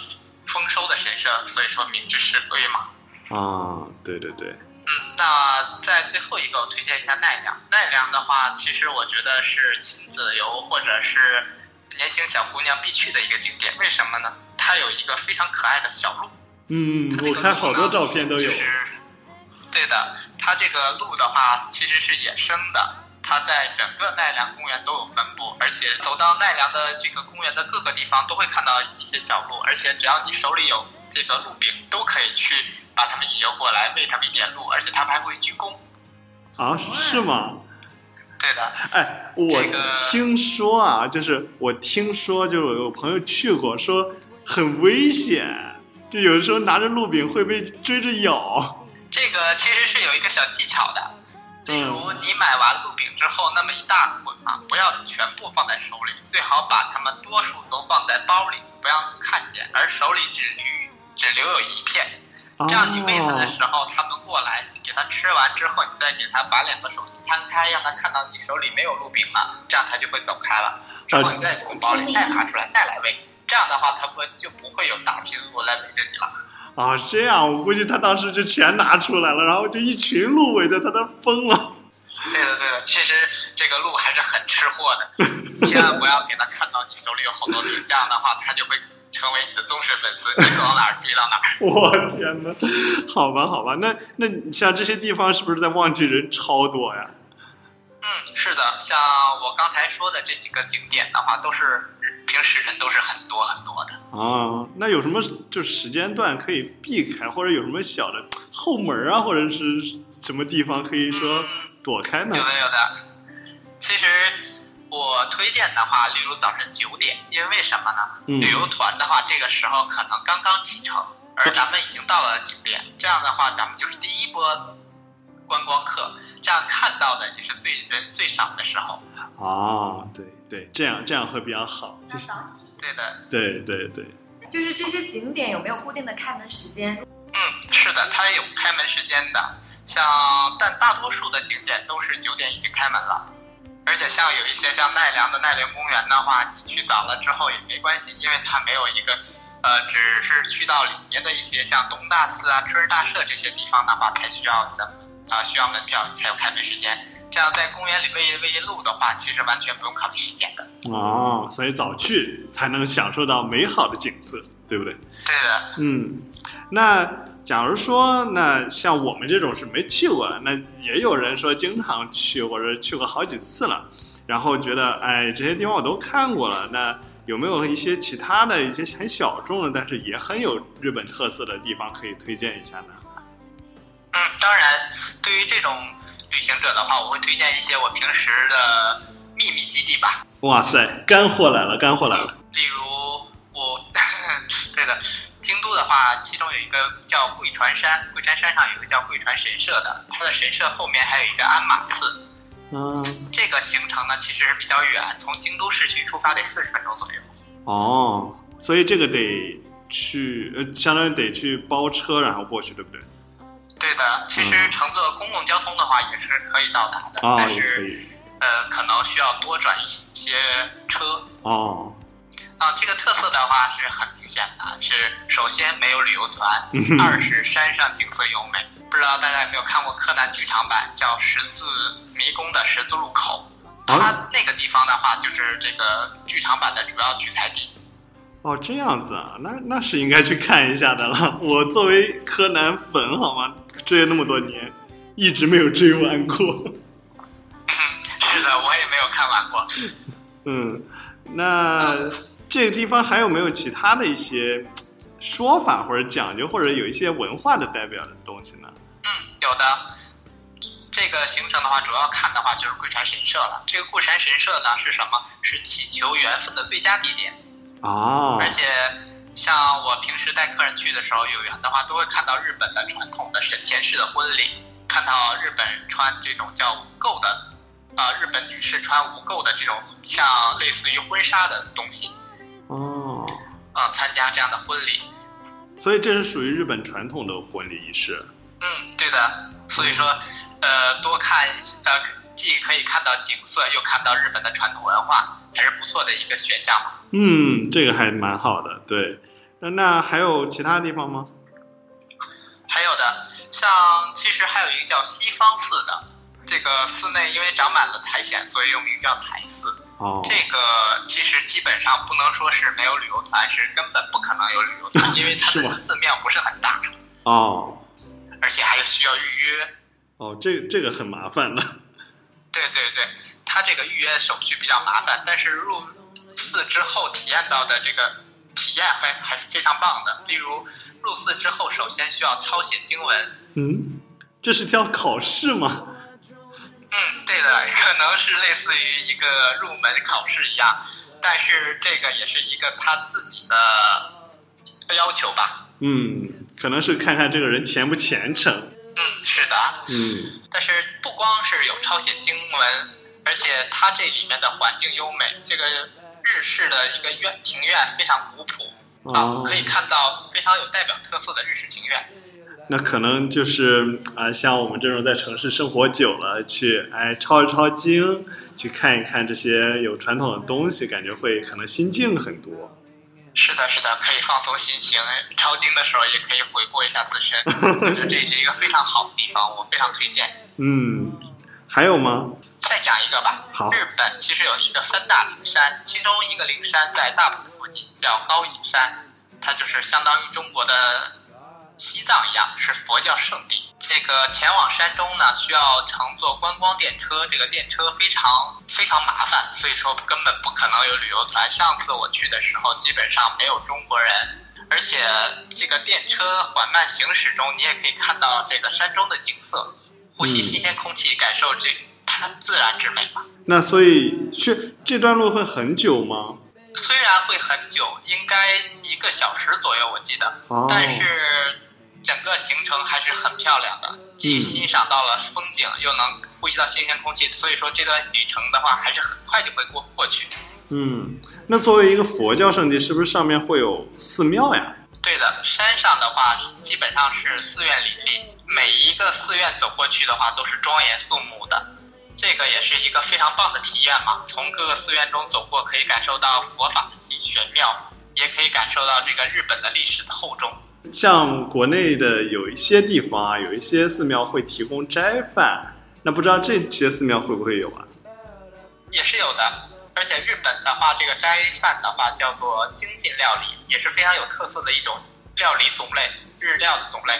丰收的神社，所以说名至实归嘛。啊，对对对，嗯，那在最后一个，我推荐一下奈良。奈良的话，其实我觉得是亲子游或者是年轻小姑娘必去的一个景点。为什么呢？它有一个非常可爱的小鹿。嗯它，这我个路呢看好多照片都有就，是对的，它这个鹿的话其实是野生的，它在整个奈良公园都有分布，而且走到奈良的这个公园的各个地方都会看到一些小鹿，而且只要你手里有这个鹿饼，都可以去把他们引诱过来，为他们一点路，而且他们还会鞠躬。啊，是吗？对的，哎，我听说啊，就是我听说，就是我有朋友去过，说很危险，就有的时候拿着鹿饼会被追着咬。这个其实是有一个小技巧的，例如嗯你买完鹿饼之后，那么一大捆啊，不要全部放在手里，最好把它们多数都放在包里，不让看见，而手里只留只留有一片。这样你喂它的哦，时候，它们过来给它吃完之后，你再给它把两个手心摊开，让它看到你手里没有鹿饼了，这样它就会走开了。之后你再从包里再拿出来再来喂，这样的话它不就不会有大批的鹿来围着你了。啊，这样我估计他当时就全拿出来了，然后就一群鹿围着他，他疯了。对的，对的，其实这个鹿还是很吃货的，千万不要给它看到你手里有好多饼，这样的话它就会成为你的忠实粉丝，你走到哪儿追到哪儿。我天哪，好吧，好吧，那那你像这些地方是不是在旺季人超多呀？嗯，是的，像我刚才说的这几个景点的话，都是平时人都是很多很多的。啊，那有什么就是时间段可以避开，或者有什么小的后门啊，或者是什么地方可以说嗯躲开呢有？的有的。其实我推荐的话，例如早晨九点，因为为什么呢？嗯旅游团的话，这个时候可能刚刚启程，而咱们已经到了景点，这样的话，咱们就是第一波观光客，这样看到的也是最人最少的时候。啊，对对，这样这样会比较好。要就是早起。对的，对对对，就是这些景点有没有固定的开门时间？嗯，是的，它有开门时间的，像但大多数的景点都是九点已经开门了。而且像有一些像奈良的奈良公园的话，你去早了之后也没关系，因为它没有一个，呃，只是去到里面的一些像东大寺啊、春日大社这些地方的话，才需要你的啊、需要门票才有开门时间。这样在公园里喂喂鹿的话，其实完全不用考虑时间的。哦，所以早去才能享受到美好的景色，对不对？对的，嗯，那假如说那像我们这种是没去过，那也有人说经常去或者去过好几次了，然后觉得哎这些地方我都看过了，那有没有一些其他的一些很小众的，但是也很有日本特色的地方可以推荐一下呢？嗯，当然，对于这种旅行者的话，我会推荐一些我平时的秘密基地吧。哇塞，干货来了，干货来了！例如我，对的，京都的话，其中有一个叫贵船山，贵船山上有一个叫贵船神社的，它的神社后面还有一个鞍马寺。嗯，这个行程呢，其实是比较远，从京都市区出发得四十分钟左右。哦，所以这个得去，呃，相当于得去包车然后过去，对不对？对的，其实嗯乘坐公共交通的话也是可以到达的，啊，但是以。呃，可能需要多转一些车。哦，啊，这个特色的话是很明显的，是首先没有旅游团二是山上景色优美。不知道大家有没有看过柯南剧场版叫《十字迷宫的十字路口》，啊它那个地方的话就是这个剧场版的主要取材地。哦，这样子啊，那那是应该去看一下的了。我作为柯南粉，好吗？追了那么多年，一直没有追完过。是的，我也没有看完过。嗯，那这个地方还有没有其他的一些说法或者讲究，或者有一些文化的代表的东西呢？嗯，有的。这个行程的话，主要看的话就是贵山神社了。这个贵山神社呢是什么？是祈求缘分的最佳地点。哦而且，像我平时带客人去的时候，有缘的话，都会看到日本的传统的神前式的婚礼，看到日本穿这种叫无垢的，呃，日本女士穿无垢的这种像类似于婚纱的东西，哦，啊，参加这样的婚礼。所以这是属于日本传统的婚礼仪式。嗯，对的。所以说，呃，多看呃，既可以看到景色，又看到日本的传统文化，还是不错的一个选项吧。嗯，这个还蛮好的。对，那那还有其他地方吗？还有的，像其实还有一个叫西方寺的，这个寺内因为长满了苔藓，所以又名叫苔寺。哦，这个其实基本上不能说是没有旅游团，是根本不可能有旅游团，因为它的寺庙不是很大，哦而且还需要预约。哦，这这个很麻烦的。对对对，它这个预约手续比较麻烦，但是入寺之后体验到的这个体验还还是非常棒的。例如入寺之后，首先需要抄写经文，嗯，这是叫考试吗？嗯，对的，可能是类似于一个入门考试一样，但是这个也是一个他自己的要求吧。嗯，可能是看看这个人虔不虔诚。嗯，是的。嗯，但是不光是有抄写经文，而且它这里面的环境优美，这个日式的一个院庭院非常古朴啊哦，可以看到非常有代表特色的日式庭院。那可能就是啊、像我们这种在城市生活久了，去哎抄一抄经，去看一看这些有传统的东西，感觉会可能心境很多。是的，是的，可以放松心情。抄经的时候也可以回顾一下自身，我觉得这是一个非常好的地方，我非常推荐。嗯，还有吗？再讲一个吧。好日本其实有一个三大灵山，其中一个灵山在大阪附近，叫高野山，它就是相当于中国的西藏一样，是佛教圣地。这个前往山中呢，需要乘坐观光电车，这个电车非常非常麻烦，所以说根本不可能有旅游团。上次我去的时候，基本上没有中国人，而且这个电车缓慢行驶中，你也可以看到这个山中的景色，呼吸嗯新鲜空气，感受这它自然之美吧。那所以去这段路会很久吗？虽然会很久，应该一个小时左右，我记得，哦但是整个行程还是很漂亮的，既嗯欣赏到了风景，又能呼吸到新鲜空气，所以说这段旅程的话，还是很快就会过过去。嗯，那作为一个佛教圣地，是不是上面会有寺庙呀？对的，山上的话基本上是寺院林立，每一个寺院走过去的话都是庄严肃穆的，这个也是一个非常棒的体验嘛。从各个寺院中走过，可以感受到佛法的玄妙，也可以感受到这个日本的历史的厚重。像国内的有一些地方啊，有一些寺庙会提供斋饭，那不知道这些寺庙会不会有啊？也是有的。而且日本的话，这个斋饭的话叫做精进料理，也是非常有特色的一种料理种类。日料的种类。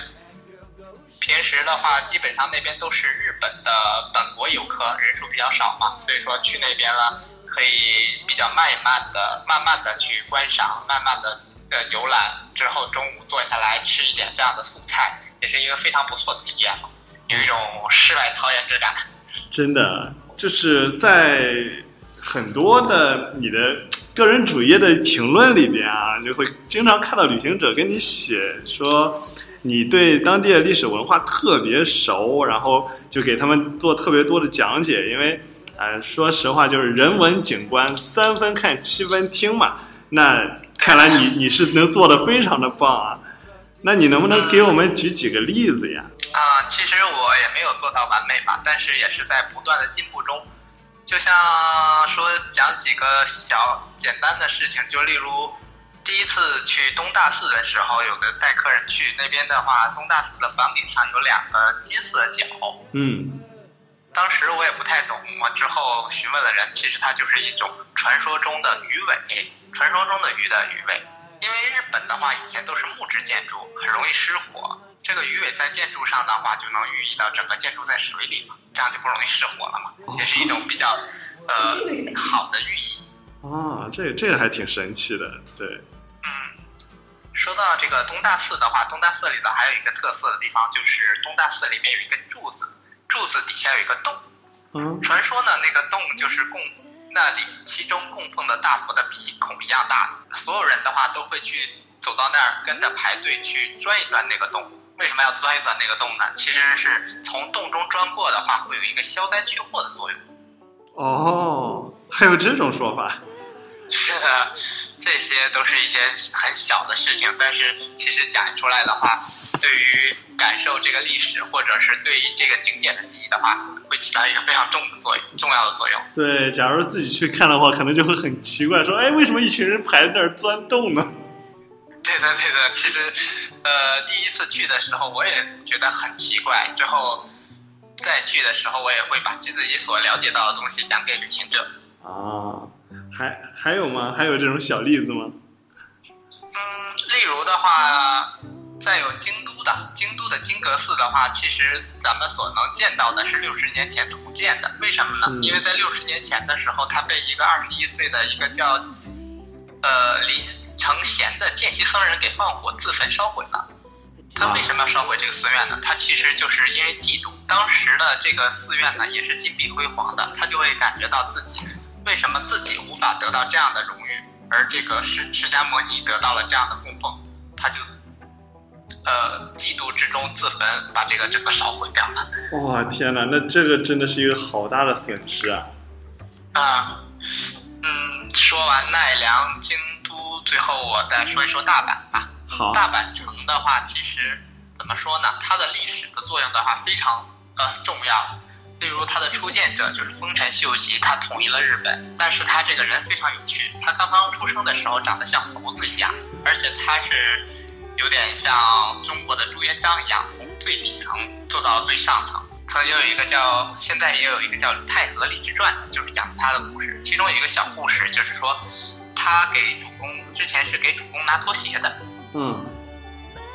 平时的话，基本上那边都是日本的本国游客，人数比较少嘛，所以说去那边了可以比较慢慢的、慢慢的去观赏，慢慢的呃游览，之后中午坐下来吃一点这样的素菜，也是一个非常不错的体验嘛，有一种世外桃源之感。真的就是在很多的你的个人主页的评论里边啊，就会经常看到旅行者跟你写说，你对当地的历史文化特别熟，然后就给他们做特别多的讲解。因为，呃，说实话，就是人文景观三分看七分听嘛。那看来你你是能做的非常的棒啊。那你能不能给我们举几个例子呀？啊，其实我也没有做到完美吧，但是也是在不断的进步中。就像说讲几个小简单的事情，就例如第一次去东大寺的时候，有个带客人去那边的话，东大寺的房顶上有两个金色角。嗯，当时我也不太懂，我之后询问了人，其实它就是一种传说中的鱼尾，传说中的鱼的鱼尾。因为日本的话以前都是木质建筑，很容易失火。这个鱼尾在建筑上的话，就能寓意到整个建筑在水里嘛，这样就不容易失火了嘛，也是一种比较 呃好的寓意。啊，这这个还挺神奇的，对。嗯，说到这个东大寺的话，东大寺里头还有一个特色的地方，就是东大寺里面有一个柱子，柱子底下有一个洞。嗯，传说呢，那个洞就是供那里其中供奉的大佛的比孔一样大，所有人的话都会去走到那儿跟着排队去钻一钻那个洞。为什么要钻一钻那个洞呢？其实是从洞中钻过的话，会有一个消灾去祸的作用。哦，还有这种说法。是的，这些都是一些很小的事情，但是其实讲出来的话，对于感受这个历史，或者是对于这个景点的记忆的话，会起到一个非常重的作用，重要的作用。对，假如自己去看的话，可能就会很奇怪，说，哎，为什么一群人排在那儿钻洞呢？对的，对的。其实，呃，第一次去的时候，我也觉得很奇怪。之后再去的时候，我也会把自己所了解到的东西讲给旅行者。啊，还还有吗？还有这种小例子吗？嗯，例如的话，再有京都的，京都的金阁寺的话，其实咱们所能见到的是六十年前重建的。为什么呢？嗯因为在六十年前的时候，它被一个二十一岁的一个叫呃林承贤的见习僧人给放火自焚烧毁了。他为什么要烧毁这个寺院呢？他其实就是因为嫉妒，当时的这个寺院呢也是金碧辉煌的，他就会感觉到自己为什么自己无法得到这样的荣誉，而这个释释迦摩尼得到了这样的供奉，他就呃嫉妒之中自焚，把这个整个烧毁掉了。哇，天哪，那这个真的是一个好大的损失啊！啊，嗯，说完奈良、京都，最后我再说一说大阪吧。好，大阪城的话，其实怎么说呢？它的历史的作用的话非常呃重要。例如，他的初见者就是丰臣秀吉，他统一了日本，但是他这个人非常有趣。他刚刚出生的时候长得像猴子一样，而且他是有点像中国的朱元璋一样，从最底层做到最上层。曾经有一个叫，现在也有一个叫《太和礼志传》，就是讲他的故事。其中有一个小故事，就是说他给主公之前是给主公拿拖鞋的，嗯，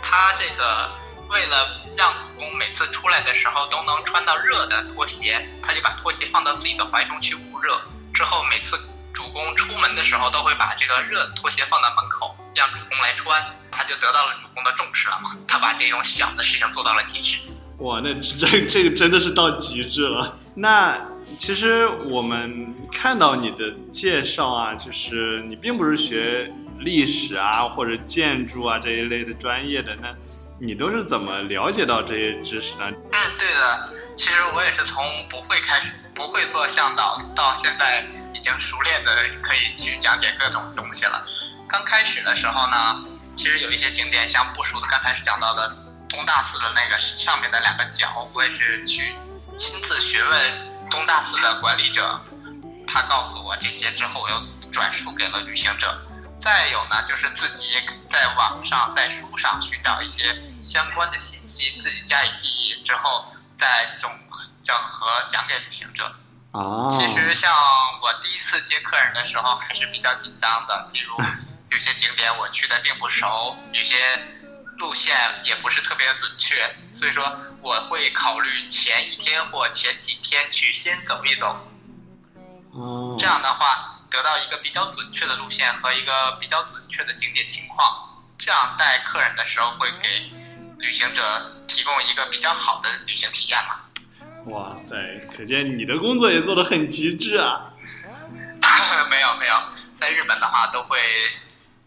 他这个为了让主公每次出来的时候都能穿到热的拖鞋，他就把拖鞋放到自己的怀中去捂热。之后每次主公出门的时候，都会把这个热拖鞋放到门口，让主公来穿，他就得到了主公的重视了嘛。他把这种小的事情做到了极致。哇，那这这个真的是到极致了。那其实我们看到你的介绍啊，就是你并不是学历史啊或者建筑啊这一类的专业的，那你都是怎么了解到这些知识呢？嗯，对的。其实我也是从不会开始，不会做向导，到现在已经熟练的可以去讲解各种东西了。刚开始的时候呢，其实有一些景点，像不熟的，刚开始讲到的东大寺的那个上面的两个角，我也是去亲自询问东大寺的管理者，他告诉我这些之后，我又转述给了旅行者。再有呢，就是自己在网上、在书上寻找一些相关的信息，自己加以记忆之后，再整整合讲给旅行者。啊其实像我第一次接客人的时候，还是比较紧张的。比如 有些景点我去的并不熟，有些路线也不是特别的准确，所以说我会考虑前一天或前几天去先走一走，哦这样的话得到一个比较准确的路线和一个比较准确的景点情况，这样带客人的时候会给旅行者提供一个比较好的旅行体验嘛。哇塞，可见你的工作也做得很极致啊！没有没有，在日本的话都会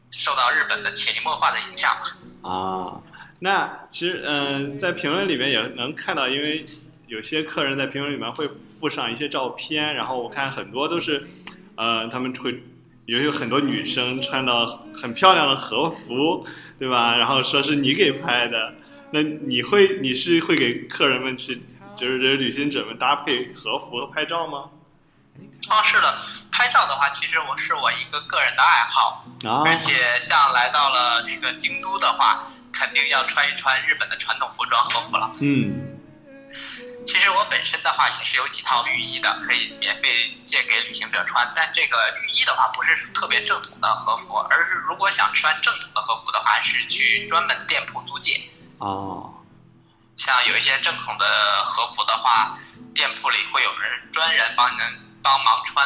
受到日本的潜移默化的影响嘛。啊，那其实嗯、在评论里面也能看到，因为有些客人在评论里面会附上一些照片，然后我看很多都是，呃，他们会也有很多女生穿到很漂亮的和服，对吧？然后说是你给拍的，那你会你是会给客人们去，就是这些旅行者们搭配和服拍照吗？哦，是的，拍照的话，其实我是我一个个人的爱好，啊，而且像来到了这个京都的话，肯定要穿一穿日本的传统服装和服了。嗯其实我本身的话也是有几套浴衣的，可以免费借给旅行者穿。但这个浴衣的话不是特别正统的和服，而是如果想穿正统的和服的话，是去专门店铺租借。哦像有一些正统的和服的话，店铺里会有人专人帮您帮忙穿，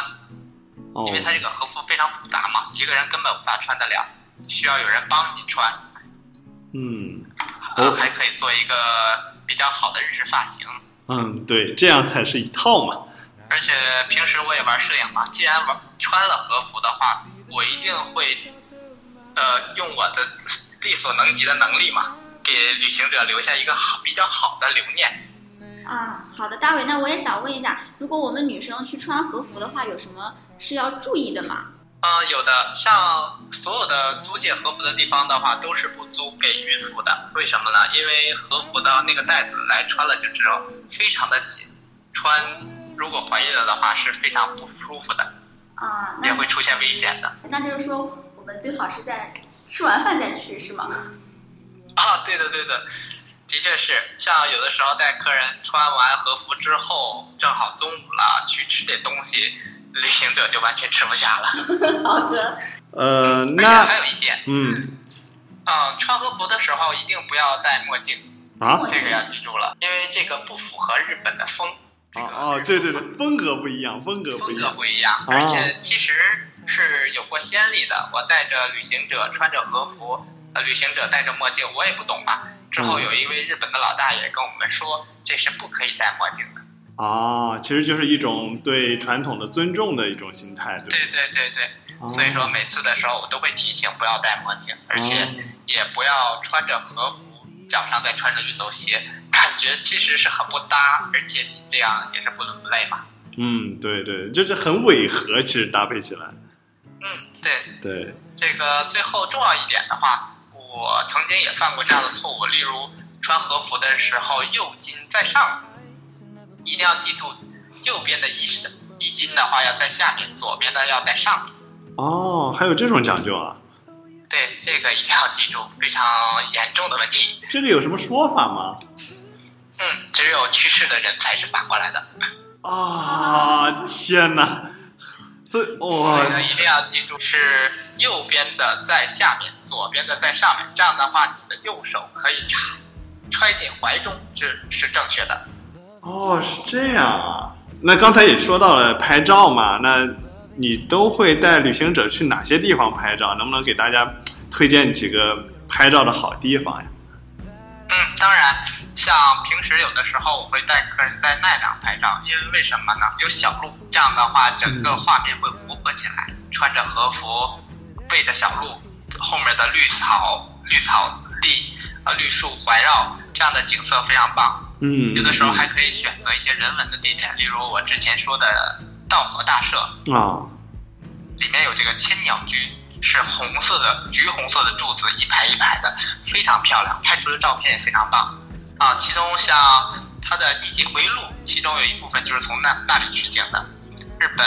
哦因为它这个和服非常复杂嘛，一个人根本无法穿得了，需要有人帮你穿，嗯呃，哦还可以做一个比较好的日式发型。嗯，对，这样才是一套嘛。而且平时我也玩摄影嘛，既然玩穿了和服的话，我一定会，呃，用我的力所能及的能力嘛，给旅行者留下一个好比较好的留念。啊，好的，大伟，那我也想问一下，如果我们女生去穿和服的话，有什么是要注意的吗？嗯，有的，像所有的租借和服的地方的话，都是不租给孕妇的。为什么呢？因为和服的那个带子来穿了就知道非常的紧，穿如果怀孕了的话是非常不舒服的，啊，也会出现危险的。那就是说，我们最好是在吃完饭再去，是吗？啊，对的对的，的确是。像有的时候带客人穿完和服之后，正好中午了，去吃点东西，旅行者就完全吃不下了。好的，呃，那还有一点，嗯嗯，穿和服的时候一定不要戴墨镜。啊这个要记住了，因为这个不符合日本的风。这个哦哦，对对对，风格不一样，风格不风格。不一样，哦而且其实是有过先例的。我带着旅行者穿着和服，呃，旅行者戴着墨镜，我也不懂嘛。之后嗯有一位日本的老大爷跟我们说，这是不可以戴墨镜的。哦，其实就是一种对传统的尊重的一种心态，对？对对对所以说每次的时候我都会提醒不要戴墨镜，而且也不要穿着和服，脚上再穿着运动鞋，感觉其实是很不搭，而且你这样也是不伦不类嘛。嗯，对对，就是很违和，其实搭配起来，嗯，对，对，这个最后重要一点的话，我曾经也犯过这样的错误，例如穿和服的时候右襟在上，一定要记住，右边的衣是衣襟的话要在下面，左边的要在上面。哦，还有这种讲究啊？对，这个一定要记住，非常严重的问题。这个有什么说法吗？嗯，只有去世的人才是反过来的，啊，天哪！所以所哇以呢，一定要记住是右边的在下面，左边的在上面。这样的话，你的右手可以插揣进怀中，这是正确的。哦，是这样啊。那刚才也说到了拍照嘛，那你都会带旅行者去哪些地方拍照？能不能给大家推荐几个拍照的好地方呀？嗯，当然，像平时有的时候我会带客人在奈良拍照，因为为什么呢？有小路，这样的话整个画面会活泼起来。穿着和服，背着小路，后面的绿草、绿草地、呃绿树环绕，这样的景色非常棒。嗯，有的时候还可以选择一些人文的地点，例如我之前说的道和大社，啊，里面有这个千鸟居，是红色的、橘红色的柱子，一排一排的，非常漂亮，拍出的照片也非常棒。啊，其中像它的以及回路，其中有一部分就是从那那里取景的。日本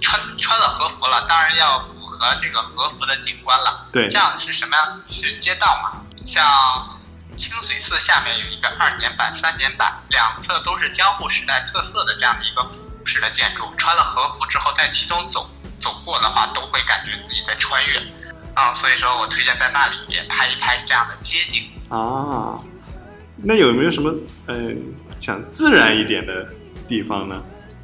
穿穿了和服了，当然要符合这个和服的景观了。对这样是什么呀？是街道嘛？像清水寺下面有一个二年坂、三年坂，两侧都是江户时代特色的这样的一个古式的建筑。穿了和服之后，在其中走走过的话，都会感觉自己在穿越。啊，所以说我推荐在那里也拍一拍这样的街景。啊，那有没有什么嗯、想自然一点的地方呢？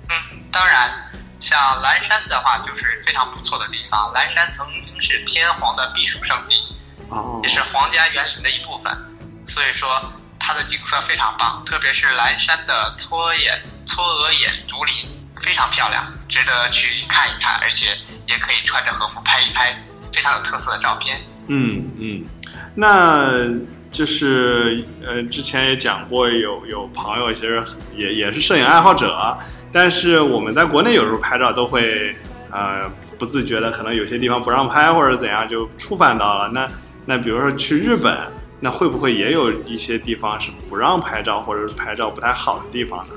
嗯，当然，像蓝山的话就是非常不错的地方。蓝山曾经是天皇的避暑胜地，哦也是皇家园林的一部分，所以说它的景色非常棒，特别是蓝山的搓眼搓额眼竹林非常漂亮，值得去看一看，而且也可以穿着和服拍一拍非常有特色的照片。嗯嗯，那就是呃，之前也讲过有，有朋友其实也也是摄影爱好者，但是我们在国内有时候拍照都会呃不自觉的，可能有些地方不让拍或者怎样就触犯到了。那那比如说去日本，那会不会也有一些地方是不让拍照或者是拍照不太好的地方呢？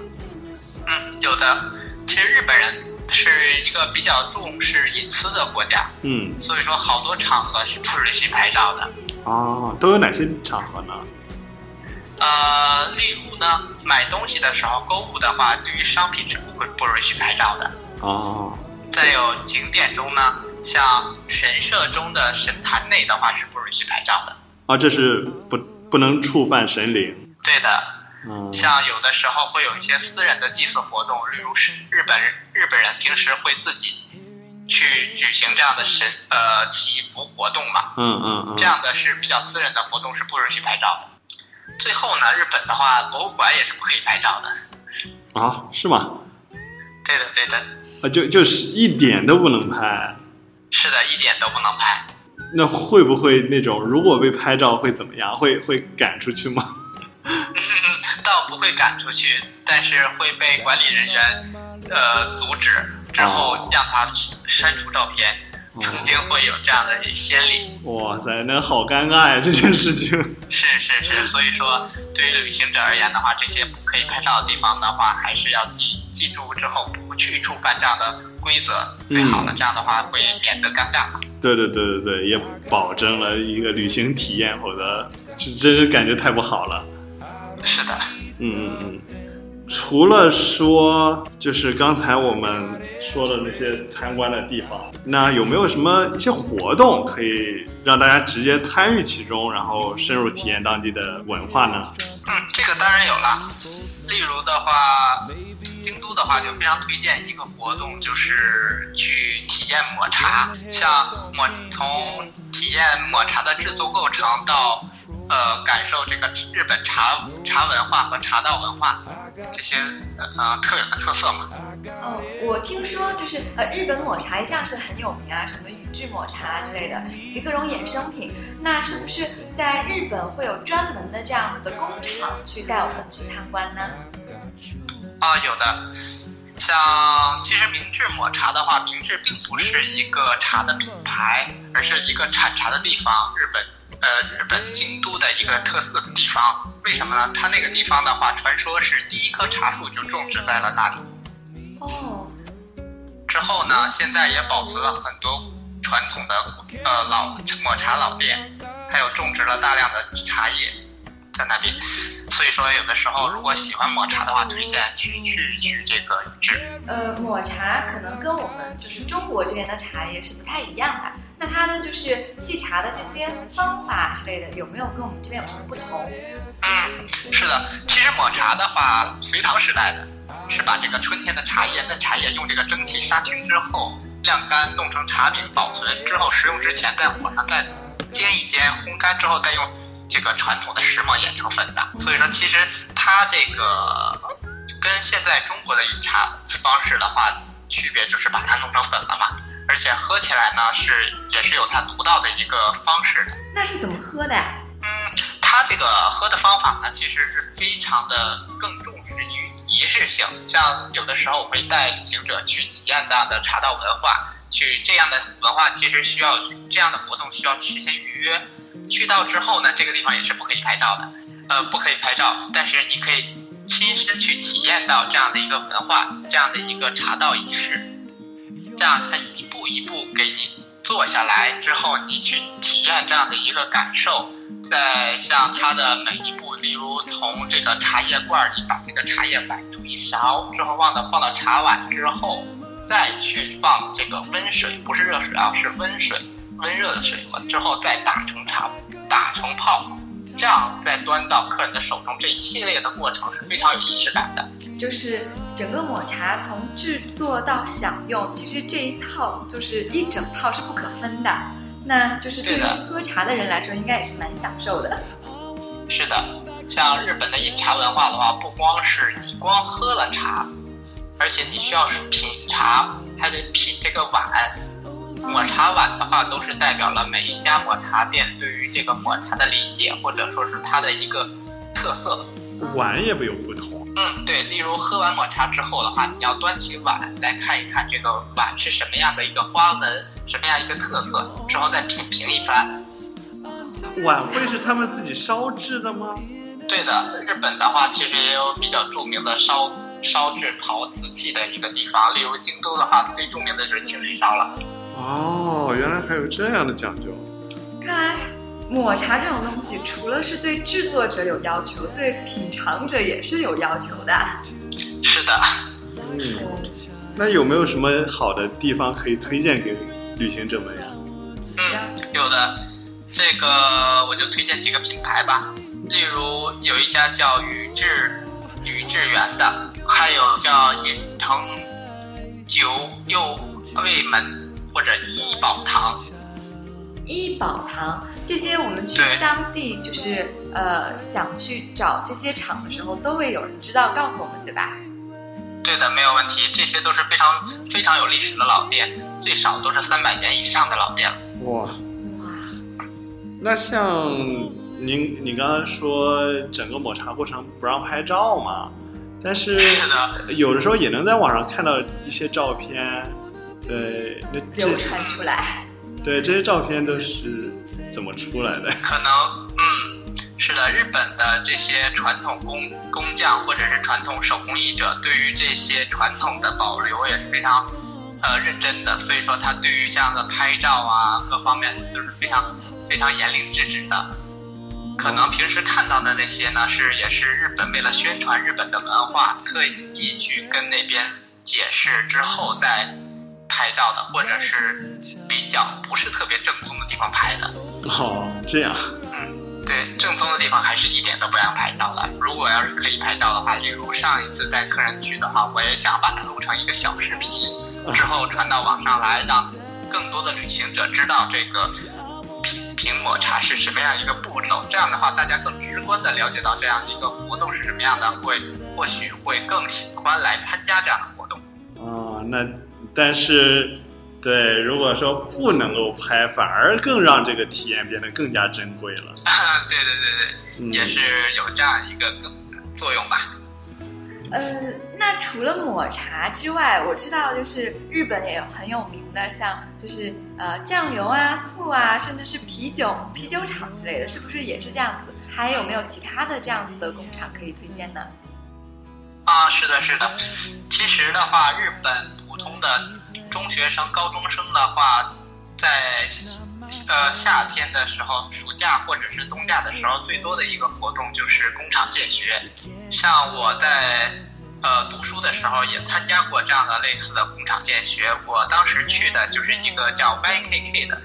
嗯，有的。其实日本人是一个比较重视隐私的国家，嗯，所以说好多场合是不允许拍照的。哦，都有哪些场合呢？呃，例如呢，买东西的时候购物的话，对于商品是不会不允许拍照的。哦，再有景点中呢，像神社中的神坛内的话是不允许拍照的。啊，这是不不能触犯神灵。对的，嗯，像有的时候会有一些私人的祭祀活动，例如是日本日本人平时会自己去举行这样的神呃祈福活动嘛，嗯嗯嗯，这样的是比较私人的活动是不允许拍照的。最后呢，日本的话博物馆也是不可以拍照的。啊，是吗？对的对的，啊，就就是一点都不能拍。是的，一点都不能拍。那会不会那种如果被拍照会怎么样？会会赶出去吗？嗯，倒不会赶出去，但是会被管理人员呃阻止，之后让他删除照片。曾经会有这样的先例。哇塞，那好尴尬呀，这件事情。是是是，所以说对于旅行者而言的话，这些不可以拍照的地方的话，还是要记记住之后不去触犯这样的规则，最好了，这样的话会免得尴尬。对对对对对，也保证了一个旅行体验，否则这真是感觉太不好了。是的，嗯嗯嗯。除了说就是刚才我们说的那些参观的地方，那有没有什么一些活动可以让大家直接参与其中，然后深入体验当地的文化呢？嗯，这个当然有了。例如的话，京都的话就非常推荐一个活动，就是去体验抹茶，像抹从体验抹茶的制作过程到呃感受这个日本茶茶文化和茶道文化这些呃特有的特色嘛。哦，我听说就是呃，日本抹茶一向是很有名啊，什么宇治抹茶之类的，及各种衍生品。那是不是在日本会有专门的这样子的工厂去带我们去参观呢？啊，有的。像其实明治抹茶的话，明治并不是一个茶的品牌，而是一个产茶的地方，日本呃日本京都的一个特色的地方。为什么呢？它那个地方的话，传说是第一棵茶树就种植在了那里。哦，之后呢，现在也保存了很多传统的呃老抹茶老店，还有种植了大量的茶叶在那边。所以说，有的时候如果喜欢抹茶的话，推荐去去去这个宇治。呃，抹茶可能跟我们就是中国这边的茶叶是不太一样的。那它的就是沏茶的这些方法之类的，有没有跟我们这边有什么不同？嗯，是的，其实抹茶的话，隋唐时代的，是把这个春天的茶叶、嫩茶叶用这个蒸汽杀青之后晾干，弄成茶饼保存，之后食用之前在火上再煎一煎，烘干之后再用这个传统的石磨研成粉的。所以说，其实它这个跟现在中国的饮茶方式的话，区别就是把它弄成粉了嘛，而且喝起来呢是也是有它独到的一个方式的。那是怎么喝的呀？嗯，它这个喝的方法呢，其实是非常的更重视于仪式性。像有的时候我会带旅行者去体验这样的茶道文化，去这样的文化其实需要这样的活动需要事先预约。去到之后呢，这个地方也是不可以拍照的，呃，不可以拍照，但是你可以亲身去体验到这样的一个文化，这样的一个茶道仪式，这样它一一步一步给你做下来之后，你去体验这样的一个感受。再像它的每一步，例如从这个茶叶罐里把这个茶叶摆出一勺，之后放到放到茶碗之后，再去放这个温水，不是热水啊，是温水，温热的水嘛之后再打成茶，打成泡，这样再端到客人的手中，这一系列的过程是非常有仪式感的。就是整个抹茶从制作到享用，其实这一套就是一整套是不可分的。那就是对于喝茶的人来说，应该也是蛮享受的。是的，像日本的饮茶文化的话，不光是你光喝了茶，而且你需要是品茶，还得品这个碗。抹茶碗的话，都是代表了每一家抹茶店对于这个抹茶的理解，或者说是它的一个特色。碗也不有不同。嗯，对，例如喝完抹茶之后的话，你要端起碗来看一看这个碗是什么样的一个花纹，什么样一个特色，之后再品评一番。碗会是他们自己烧制的吗？对的，日本的话其实也有比较著名的烧烧制陶瓷器的一个地方，例如京都的话，最著名的就是清水烧了。哦，原来还有这样的讲究。看来抹茶这种东西，除了是对制作者有要求，对品尝者也是有要求的。是的，嗯，那有没有什么好的地方可以推荐给旅行者们呀？嗯，有的，这个我就推荐几个品牌吧，例如有一家叫宇治宇治园的，还有叫银城酒右卫门或者一宝堂。医宝堂这些，我们去当地就是呃想去找这些厂的时候，都会有人知道告诉我们，对吧？对的，没有问题，这些都是非常非常有历史的老店，最少都是三百年以上的老店了。哇，哇，那像您你刚刚说整个抹茶过程不让拍照嘛，但是是的，有的时候也能在网上看到一些照片。对，那流这传出来。对这些照片都是怎么出来的？可能，嗯，是的，日本的这些传统工工匠或者是传统手工艺者，对于这些传统的保留也是非常，呃，认真的。所以说，他对于这样的拍照啊，各方面都是非常非常严令制止的。可能平时看到的那些呢，是也是日本为了宣传日本的文化，特意去跟那边解释之后再拍照的，或者是比较不是特别正宗的地方拍的。哦，这样，嗯，对，正宗的地方还是一点都不让拍照的。如果要是可以拍照的话，例如上一次带客人去的话，我也想把它录成一个小视频，之后传到网上来，让更多的旅行者知道这个品品抹茶是什么样一个步骤。这样的话，大家更直观的了解到这样一个活动是什么样的，会或许会更喜欢来参加这样的活动。啊、那但是，对，如果说不能够拍，反而更让这个体验变得更加珍贵了。对对对对，嗯也是有这样一个更作用吧。呃，那除了抹茶之外，我知道就是日本也有很有名的，像就是呃酱油啊、醋啊，甚至是啤酒、啤酒厂之类的，是不是也是这样子？还有没有其他的这样子的工厂可以推荐呢？啊，是的，是的。其实的话，日本普通的中学生、高中生的话，在呃夏天的时候、暑假或者是冬假的时候，最多的一个活动就是工厂见学。像我在呃读书的时候，也参加过这样的类似的工厂见学。我当时去的就是一个叫 YKK 的。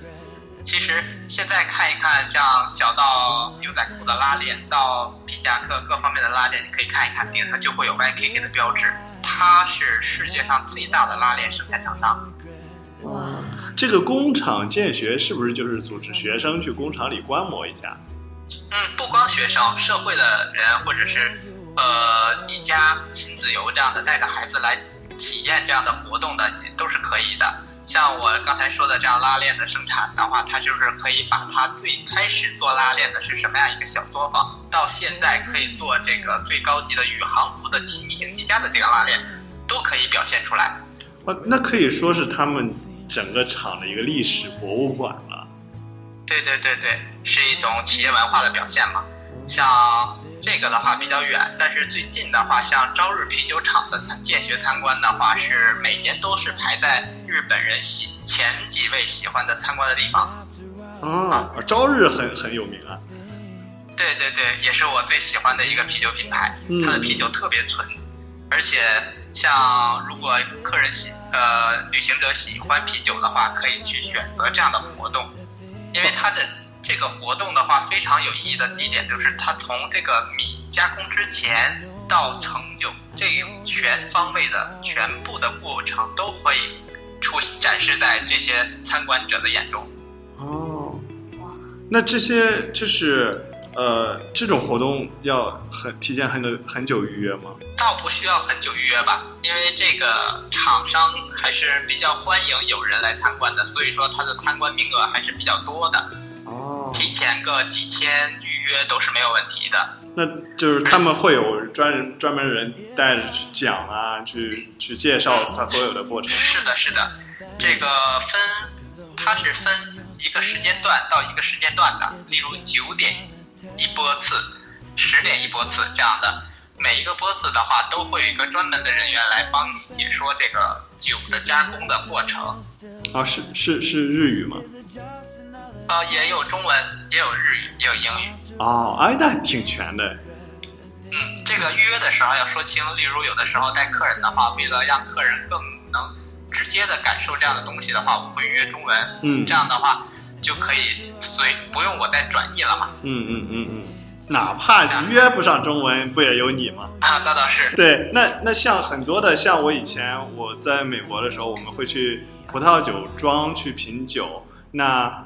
其实现在看一看，像小到牛仔裤的拉链，到皮夹克各方面的拉链，你可以看一看，顶上就会有 YKK 的标志。它是世界上最大的拉链生产厂商。哇，这个工厂建学是不是就是组织学生去工厂里观摩一下？嗯，不光学生，社会的人或者是呃一家亲子游这样的，带着孩子来体验这样的活动的，都是可以的。像我刚才说的这样拉链的生产的话，它就是可以把它最开始做拉链的是什么样一个小作坊，到现在可以做这个最高级的宇航服的气密型机加的这个拉链，都可以表现出来。哦，那可以说是他们整个厂的一个历史博物馆了。对对对对，是一种企业文化的表现嘛。像这个的话比较远，但是最近的话，像朝日啤酒厂的参见学参观的话，是每年都是排在日本人喜前几位喜欢的参观的地方。啊，朝日很很有名啊。对对对，也是我最喜欢的一个啤酒品牌，嗯它的啤酒特别纯，而且像如果客人喜呃旅行者喜欢啤酒的话，可以去选择这样的活动，因为它的这个活动的话非常有意义的地点就是它从这个米加工之前到成酒这个全方位的全部的过程都会出展示在这些参观者的眼中。哦，那这些就是呃，这种活动要很提前很久很久预约吗？倒不需要很久预约吧，因为这个厂商还是比较欢迎有人来参观的，所以说它的参观名额还是比较多的，哦，提前个几天预约都是没有问题的。那就是他们会有专人专门人带着去讲啊，去去介绍他所有的过程。是的，是的，这个分它是分一个时间段到一个时间段的，例如九点一波次，十点一波次这样的。每一个波次的话，都会有一个专门的人员来帮你解说这个酒的加工的过程。啊，是是是日语吗？呃，也有中文，也有日语，也有英语。哦，哎，那挺全的。嗯，这个预约的时候要说清，例如有的时候带客人的话，为了让客人更能直接的感受这样的东西的话，我会预约中文。嗯这样的话就可以随不用我再转译了嘛。嗯嗯嗯嗯，哪怕约不上中文，不也有你吗？啊，那倒是。对，那那像很多的，像我以前我在美国的时候，我们会去葡萄酒庄去品酒，那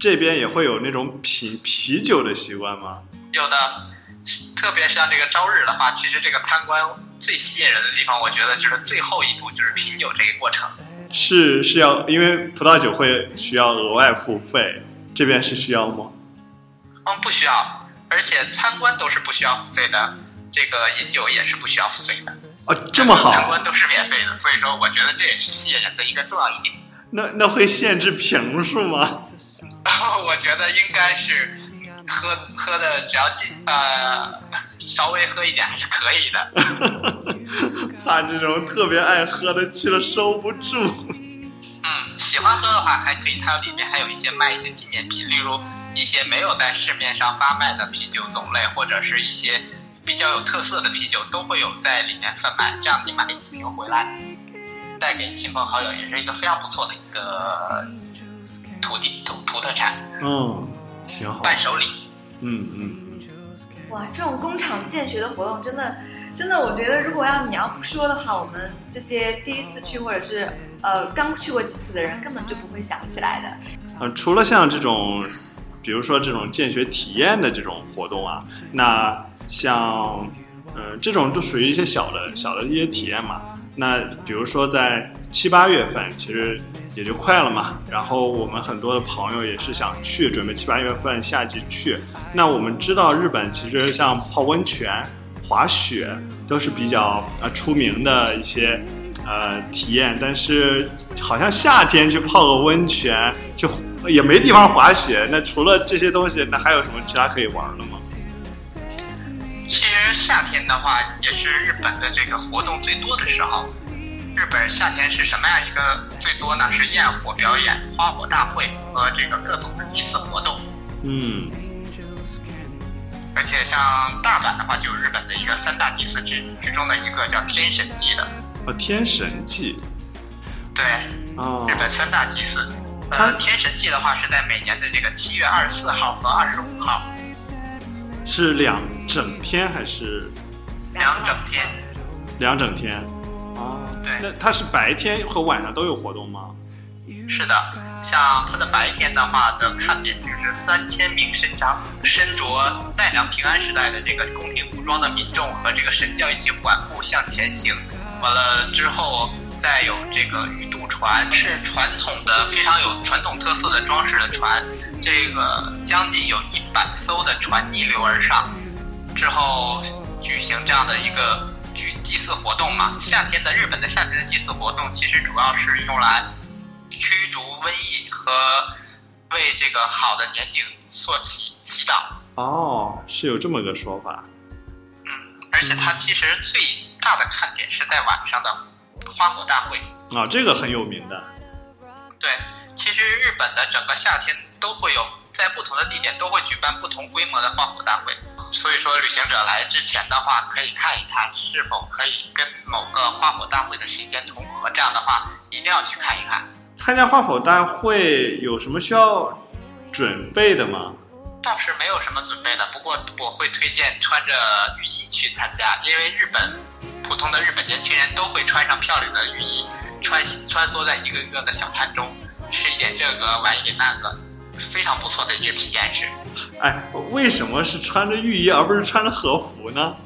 这边也会有那种品啤酒的习惯吗？有的，特别像这个朝日的话，其实这个参观最吸引人的地方，我觉得就是最后一步，就是品酒这个过程。是是要，因为葡萄酒会需要额外付费，这边是需要吗？嗯，不需要，而且参观都是不需要付费的，这个饮酒也是不需要付费的。哦，这么好，参观都是免费的，所以说我觉得这也是吸引人的一个重要一点。那那会限制瓶数吗？我觉得应该是喝喝的，只要进呃稍微喝一点还是可以的。怕这种特别爱喝的去了收不住。嗯，喜欢喝的话还可以，它里面还有一些卖一些纪念品，例如一些没有在市面上发卖的啤酒种类，或者是一些比较有特色的啤酒，都会有在里面贩卖。这样你买几瓶回来，带给亲朋好友，也是一个非常不错的一个土地土土特产嗯，行好。伴手礼。嗯嗯哇，这种工厂见学的活动真的，真的，我觉得如果要你要不说的话，我们这些第一次去或者是呃刚去过几次的人，根本就不会想起来的。呃，除了像这种，比如说这种见学体验的这种活动啊，那像，呃，这种都属于一些小的小的一些体验嘛。那比如说在七八月份，其实也就快了嘛。然后我们很多的朋友也是想去，准备七八月份夏季去。那我们知道日本其实像泡温泉、滑雪都是比较呃出名的一些呃体验，但是好像夏天去泡个温泉就也没地方滑雪。那除了这些东西，那还有什么其他可以玩的吗？其实夏天的话，也是日本的这个活动最多的时候。日本夏天是什么样一个最多呢？是焰火表演、花火大会和这个各种的祭祀活动。嗯而且像大阪的话，就有日本的一个三大祭祀之之中的一个叫天神祭的。哦，天神祭对，哦日本三大祭祀。它呃，天神祭的话是在每年的这个七月二十四号和二十五号，是两整天还是两整天。两整天？哦，对那它是白天和晚上都有活动吗？是的，像它的白天的话的看点就是三千名身着身着奈良平安时代的这个宫廷服装的民众和这个神教一起缓步向前行。完了之后，再有这个鱼渡船，是传统的非常有传统特色的装饰的船，这个将近有一百艘的船逆流而上，之后举行这样的一个举祭祀活动嘛。夏天的日本的夏天的祭祀活动，其实主要是用来驱逐瘟疫和为这个好的年景做祈祈祷。哦，是有这么个说法。嗯，而且它其实最大的看点是在晚上的花火大会。啊、这个很有名的。对，其实日本的整个夏天都会有在不同的地点都会举办不同规模的花火大会，所以说旅行者来之前的话，可以看一看是否可以跟某个花火大会的时间重合，这样的话一定要去看一看。参加花火大会有什么需要准备的吗？倒是没有什么准备的，不过我会推荐穿着雨衣去参加，因为日本普通的日本年轻人都会穿上漂亮的雨衣，穿穿梭在一个个的小摊中，吃一点这个，玩一点那个，非常不错的一个体验是。哎，为什么是穿着浴衣而不是穿着和服呢？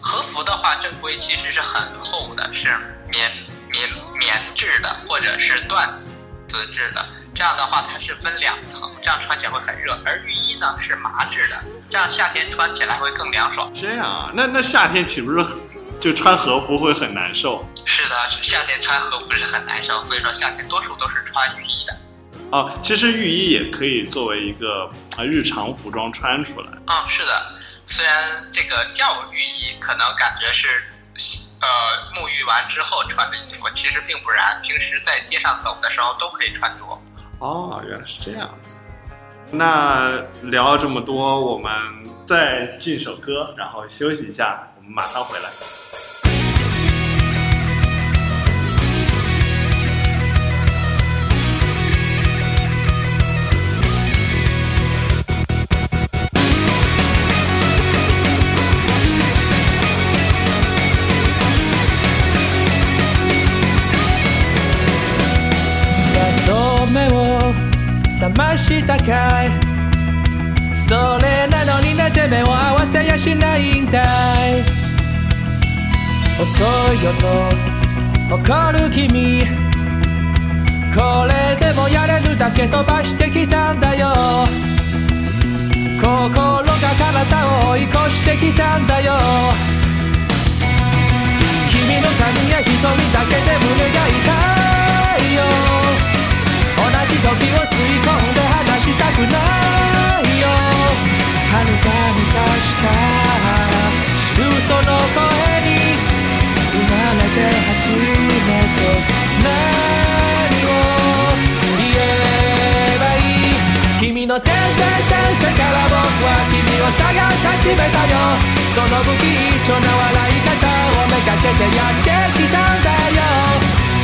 和服的话，正规其实是很厚的，是棉棉棉质的或者是缎子质的。这样的话，它是分两层，这样穿起来会很热。而浴衣呢是麻质的，这样夏天穿起来会更凉爽。这样啊，那那夏天岂不是就穿和服会很难受？是的，夏天穿和服是很难受，所以说夏天多数都是穿浴衣的。哦，其实浴衣也可以作为一个啊日常服装穿出来。嗯，是的，虽然这个叫浴衣，可能感觉是呃沐浴完之后穿的衣服，其实并不然，平时在街上走的时候都可以穿着。哦，原来是这样子。那聊了这么多，我们再进首歌，然后休息一下，我们马上回来。やっと目を覚ましたかいそれなのになぜ目を合わせやしないんだい 遅いよと怒る君。これでもやれるだけ飛ばしてきたんだよ。心が体を追い越してきたんだよ。君の髪や瞳だけで胸が痛いよ。同じ時を吸い込んで離したくないよ。遥か昔か。ら知るその声にまれて初めて何を言えばいい君の全然前世から僕は君を探し始めたよ。その不器一丁な笑い方をめがけてやってきたんだよ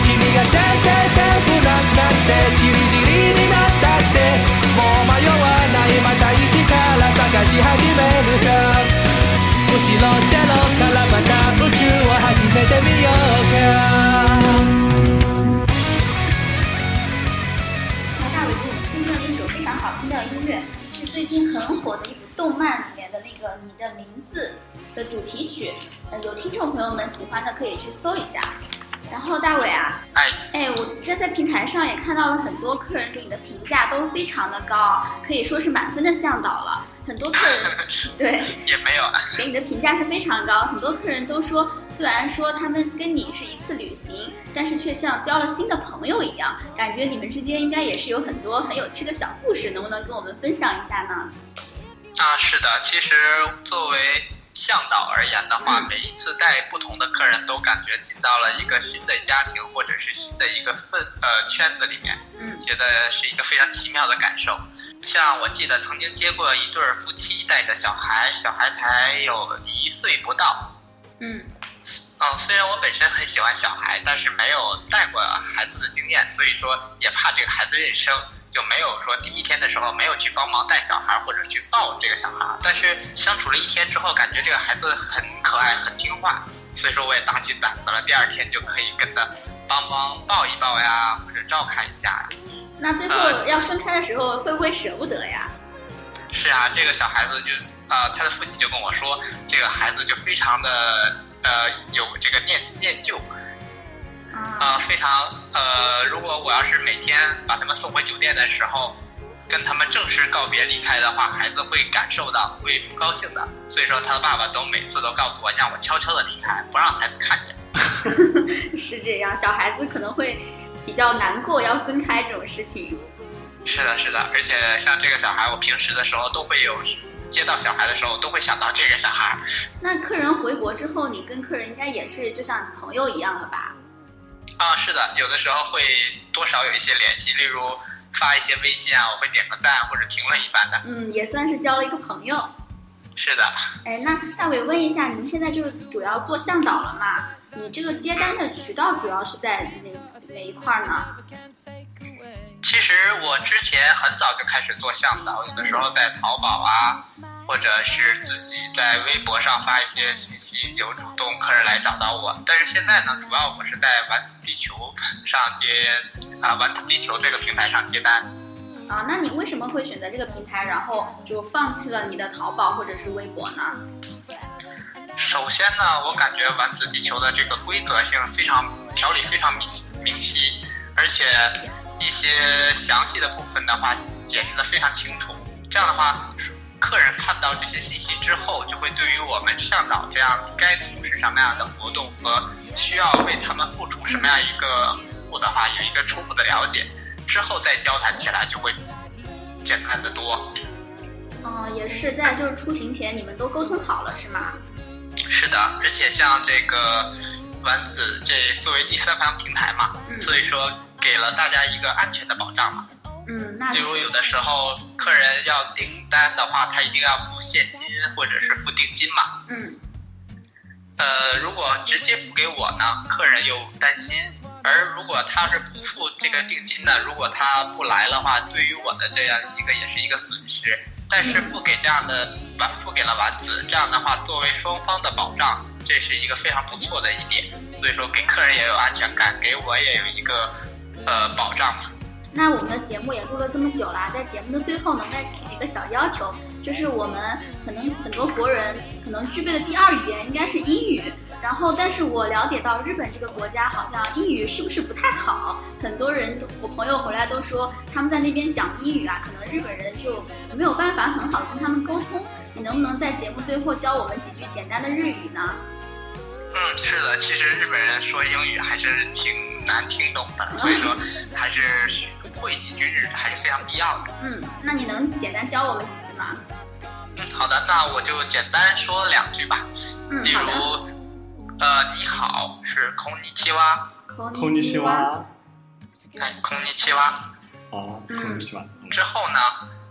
君が全然全部なくなってチリチリになったってもう迷わないまた一から探し始めるさ。むしろゼロからまた宇宙を始めてみようか那大伟给我们推荐了一首非常好听的音乐，是最近很火的一部动漫里面的那个《你的名字》的主题曲。呃，有听众朋友们喜欢的可以去搜一下。然后大伟啊，哎，哎，我这在平台上也看到了很多客人给你的评价都非常的高，可以说是满分的向导了。 很多客人对也没有啊。给你的评价是非常高，很多客人都说，虽然说他们跟你是一次旅行，但是却像交了新的朋友一样，感觉你们之间应该也是有很多很有趣的小故事，能不能跟我们分享一下呢？啊，是的，其实作为向导而言的话，嗯每一次带不同的客人都感觉进到了一个新的家庭或者是新的一个氛呃圈子里面，嗯觉得是一个非常奇妙的感受。像我记得曾经接过一对儿夫妻带着小孩，小孩才有一岁不到。嗯嗯，虽然我本身很喜欢小孩，但是没有带过孩子的经验，所以说也怕这个孩子认生，就没有说第一天的时候没有去帮忙带小孩或者去抱这个小孩。但是相处了一天之后，感觉这个孩子很可爱、很听话，所以说我也打起胆子了，第二天就可以跟他帮忙抱一抱呀，或者照看一下呀。那最后要分开的时候，会不会舍不得呀？是啊，这个小孩子就呃，他的父亲就跟我说，这个孩子就非常的呃有这个念念旧，啊，呃，非常呃，如果我要是每天把他们送回酒店的时候，跟他们正式告别离开的话，孩子会感受到，会不高兴的。所以说，他的爸爸都每次都告诉我，让我悄悄的离开，不让孩子看见。是这样，小孩子可能会比较难过要分开这种事情。是的，是的，而且像这个小孩，我平时的时候都会有接到小孩的时候，都会想到这个小孩。那客人回国之后，你跟客人应该也是就像朋友一样了吧？啊，是的，有的时候会多少有一些联系，例如发一些微信啊，我会点个赞或者评论一番的。嗯，也算是交了一个朋友。是的，哎，那大伟问一下，您现在就是主要做向导了嘛？你这个接单的渠道主要是在哪哪一块儿呢？其实我之前很早就开始做向导，有的时候在淘宝啊，或者是自己在微博上发一些信息，有主动客人来找到我。但是现在呢，主要我是在丸子地球上接啊丸子地球这个平台上接单。啊，那你为什么会选择这个平台，然后就放弃了你的淘宝或者是微博呢？首先呢，我感觉丸子地球的这个规则性非常条理非常明明晰，而且一些详细的部分的话解释的非常清楚。这样的话，客人看到这些信息之后，就会对于我们向导这样该从事什么样的活动和需要为他们付出什么样一个服务的话，有一个初步的了解。之后再交谈起来就会简单的多。嗯，也是在就是出行前你们都沟通好了是吗？是的，而且像这个丸子这作为第三方平台嘛，嗯所以说给了大家一个安全的保障嘛。嗯，那例如有的时候客人要订单的话，他一定要付现金或者是付定金嘛。嗯呃，如果直接付给我呢，客人又担心；而如果他是不付这个定金呢，如果他不来的话，对于我的这样一个也是一个损失。但是付给这样的丸，付给了丸子，这样的话作为双方的保障，这是一个非常不错的一点。所以说给客人也有安全感，给我也有一个呃保障嘛。那我们的节目也录了这么久啦，在节目的最后呢，再提几个小要求，就是我们可能很多国人可能具备的第二语言应该是英语，然后但是我了解到日本这个国家好像英语是不是不太好，很多人都我朋友回来都说他们在那边讲英语啊，可能日本人就没有办法很好的跟他们沟通，你能不能在节目最后教我们几句简单的日语呢？嗯，是的，其实日本人说英语还是挺难听懂的，所以说 还是会几句日语还是非常必要的。嗯，那你能简单教我们几句吗？嗯，好的，那我就简单说两句吧。嗯，比如好的。，呃，你好是空尼奇哇，空尼西哇，哎，空尼奇哇。哦，嗯空尼西哇，之后呢，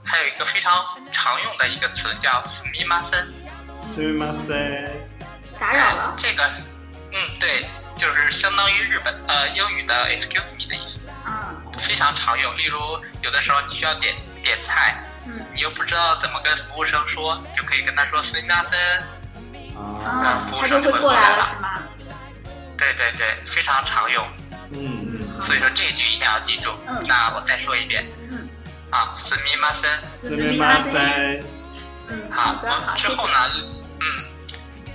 还有一个非常常用的一个词叫すみません。すみません。打扰了。这个，嗯，对，就是相当于日本呃英语的 excuse me 的意思，啊，非常常用。例如，有的时候你需要点点菜，嗯你又不知道怎么跟服务生说，你就可以跟他说すみません。 啊，啊，他就会过来了是吗？对对对，非常常用。嗯嗯，所以说这句一定要记住。嗯那我再说一遍。嗯。啊，すみません。すみません。嗯，好好的，好，谢谢。之后呢，嗯，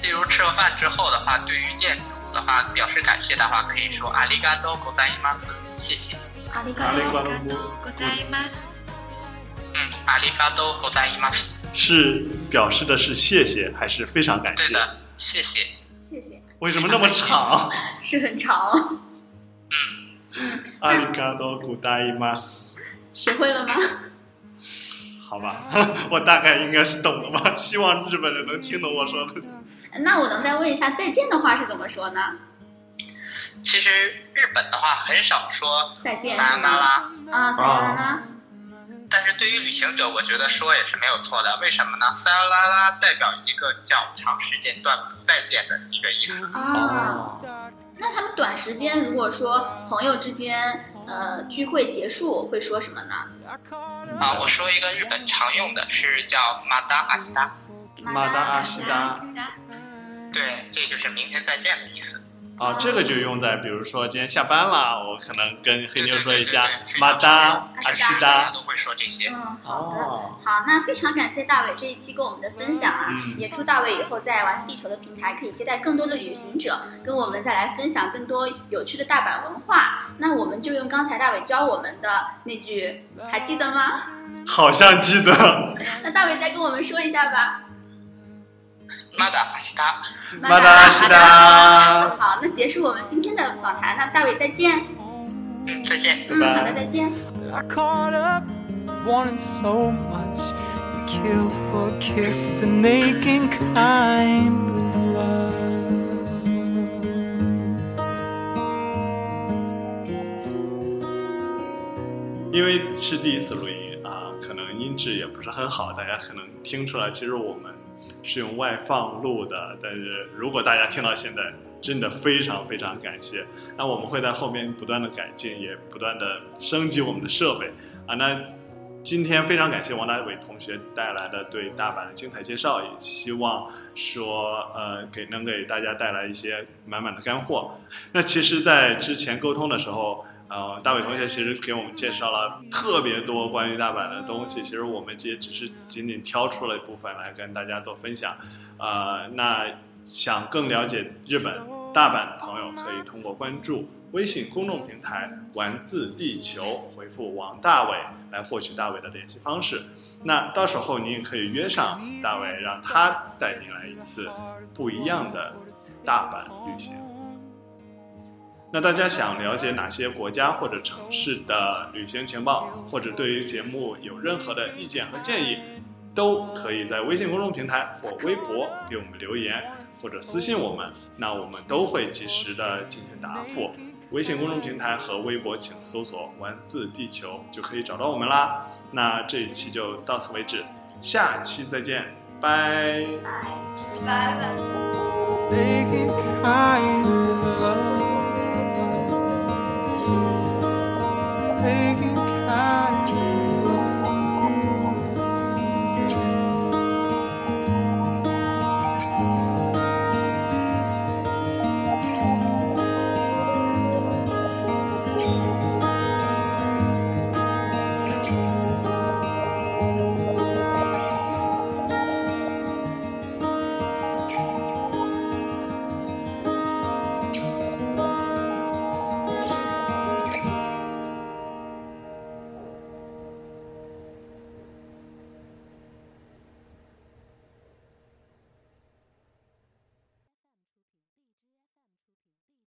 例如吃了饭之后的话，对于店主的话表示感谢的话，可以说ありがとうございます，谢谢。阿里阿里嘎嘎多。多嗯，ありがとうございます。 是表示的是谢谢还是非常感谢？对的，谢谢。谢谢，为什么那么长？是很长，嗯，阿里嘎多古代伊马斯，学会了吗？好吧，我大概应该是懂了吧。希望日本人能听懂我说的。那我能再问一下，再见的话是怎么说呢？其实日本的话很少说再见撒是吗？由那拉，啊，再见啦。但是对于旅行者，我觉得说也是没有错的。为什么呢？撒由那拉代表一个较长时间段不再见的一个意思。啊，那他们短时间如果说朋友之间呃聚会结束会说什么呢？啊，我说一个日本常用的是叫马达阿西达，马达阿西达对，这就是明天再见的意思。啊，这个就用在比如说今天下班了，我可能跟黑妞说一下马达阿西达。都会说这些。嗯，好的。哦，好，那非常感谢大伟这一期跟我们的分享啊，嗯也祝大伟以后在丸子地球的平台可以接待更多的旅行者，跟我们再来分享更多有趣的大阪文化。那我们就用刚才大伟教我们的那句，还记得吗？好像记得。那大伟再跟我们说一下吧。马达阿西达，马达阿西达，好，那结束我们今天的访谈，那大伟再见。嗯，再见。嗯，好的，再见。I caught up wanting so much. You kill for kiss, aching kind of love. 因为是第一次录音啊，可能音质也不是很好，大家可能听出来，其实我们是用外放录的。但是如果大家听到现在，真的非常非常感谢。那我们会在后面不断的改进，也不断的升级我们的设备啊。那今天非常感谢王大伟同学带来的对大阪的精彩介绍，也希望说呃给能给大家带来一些满满的干货。那其实，在之前沟通的时候。呃，大伟同学其实给我们介绍了特别多关于大阪的东西，其实我们这也只是仅仅挑出了一部分来跟大家做分享。呃，那想更了解日本大阪的朋友，可以通过关注微信公众平台“玩字地球”，回复王大伟来获取大伟的联系方式。那到时候你也可以约上大伟，让他带你来一次不一样的大阪旅行。那大家想了解哪些国家或者城市的旅行情报，或者对于节目有任何的意见和建议，都可以在微信公众平台或微博给我们留言，或者私信我们，那我们都会及时的进行答复。微信公众平台和微博请搜索“玩字地球”就可以找到我们啦。那这一期就到此为止，下期再见，拜拜拜。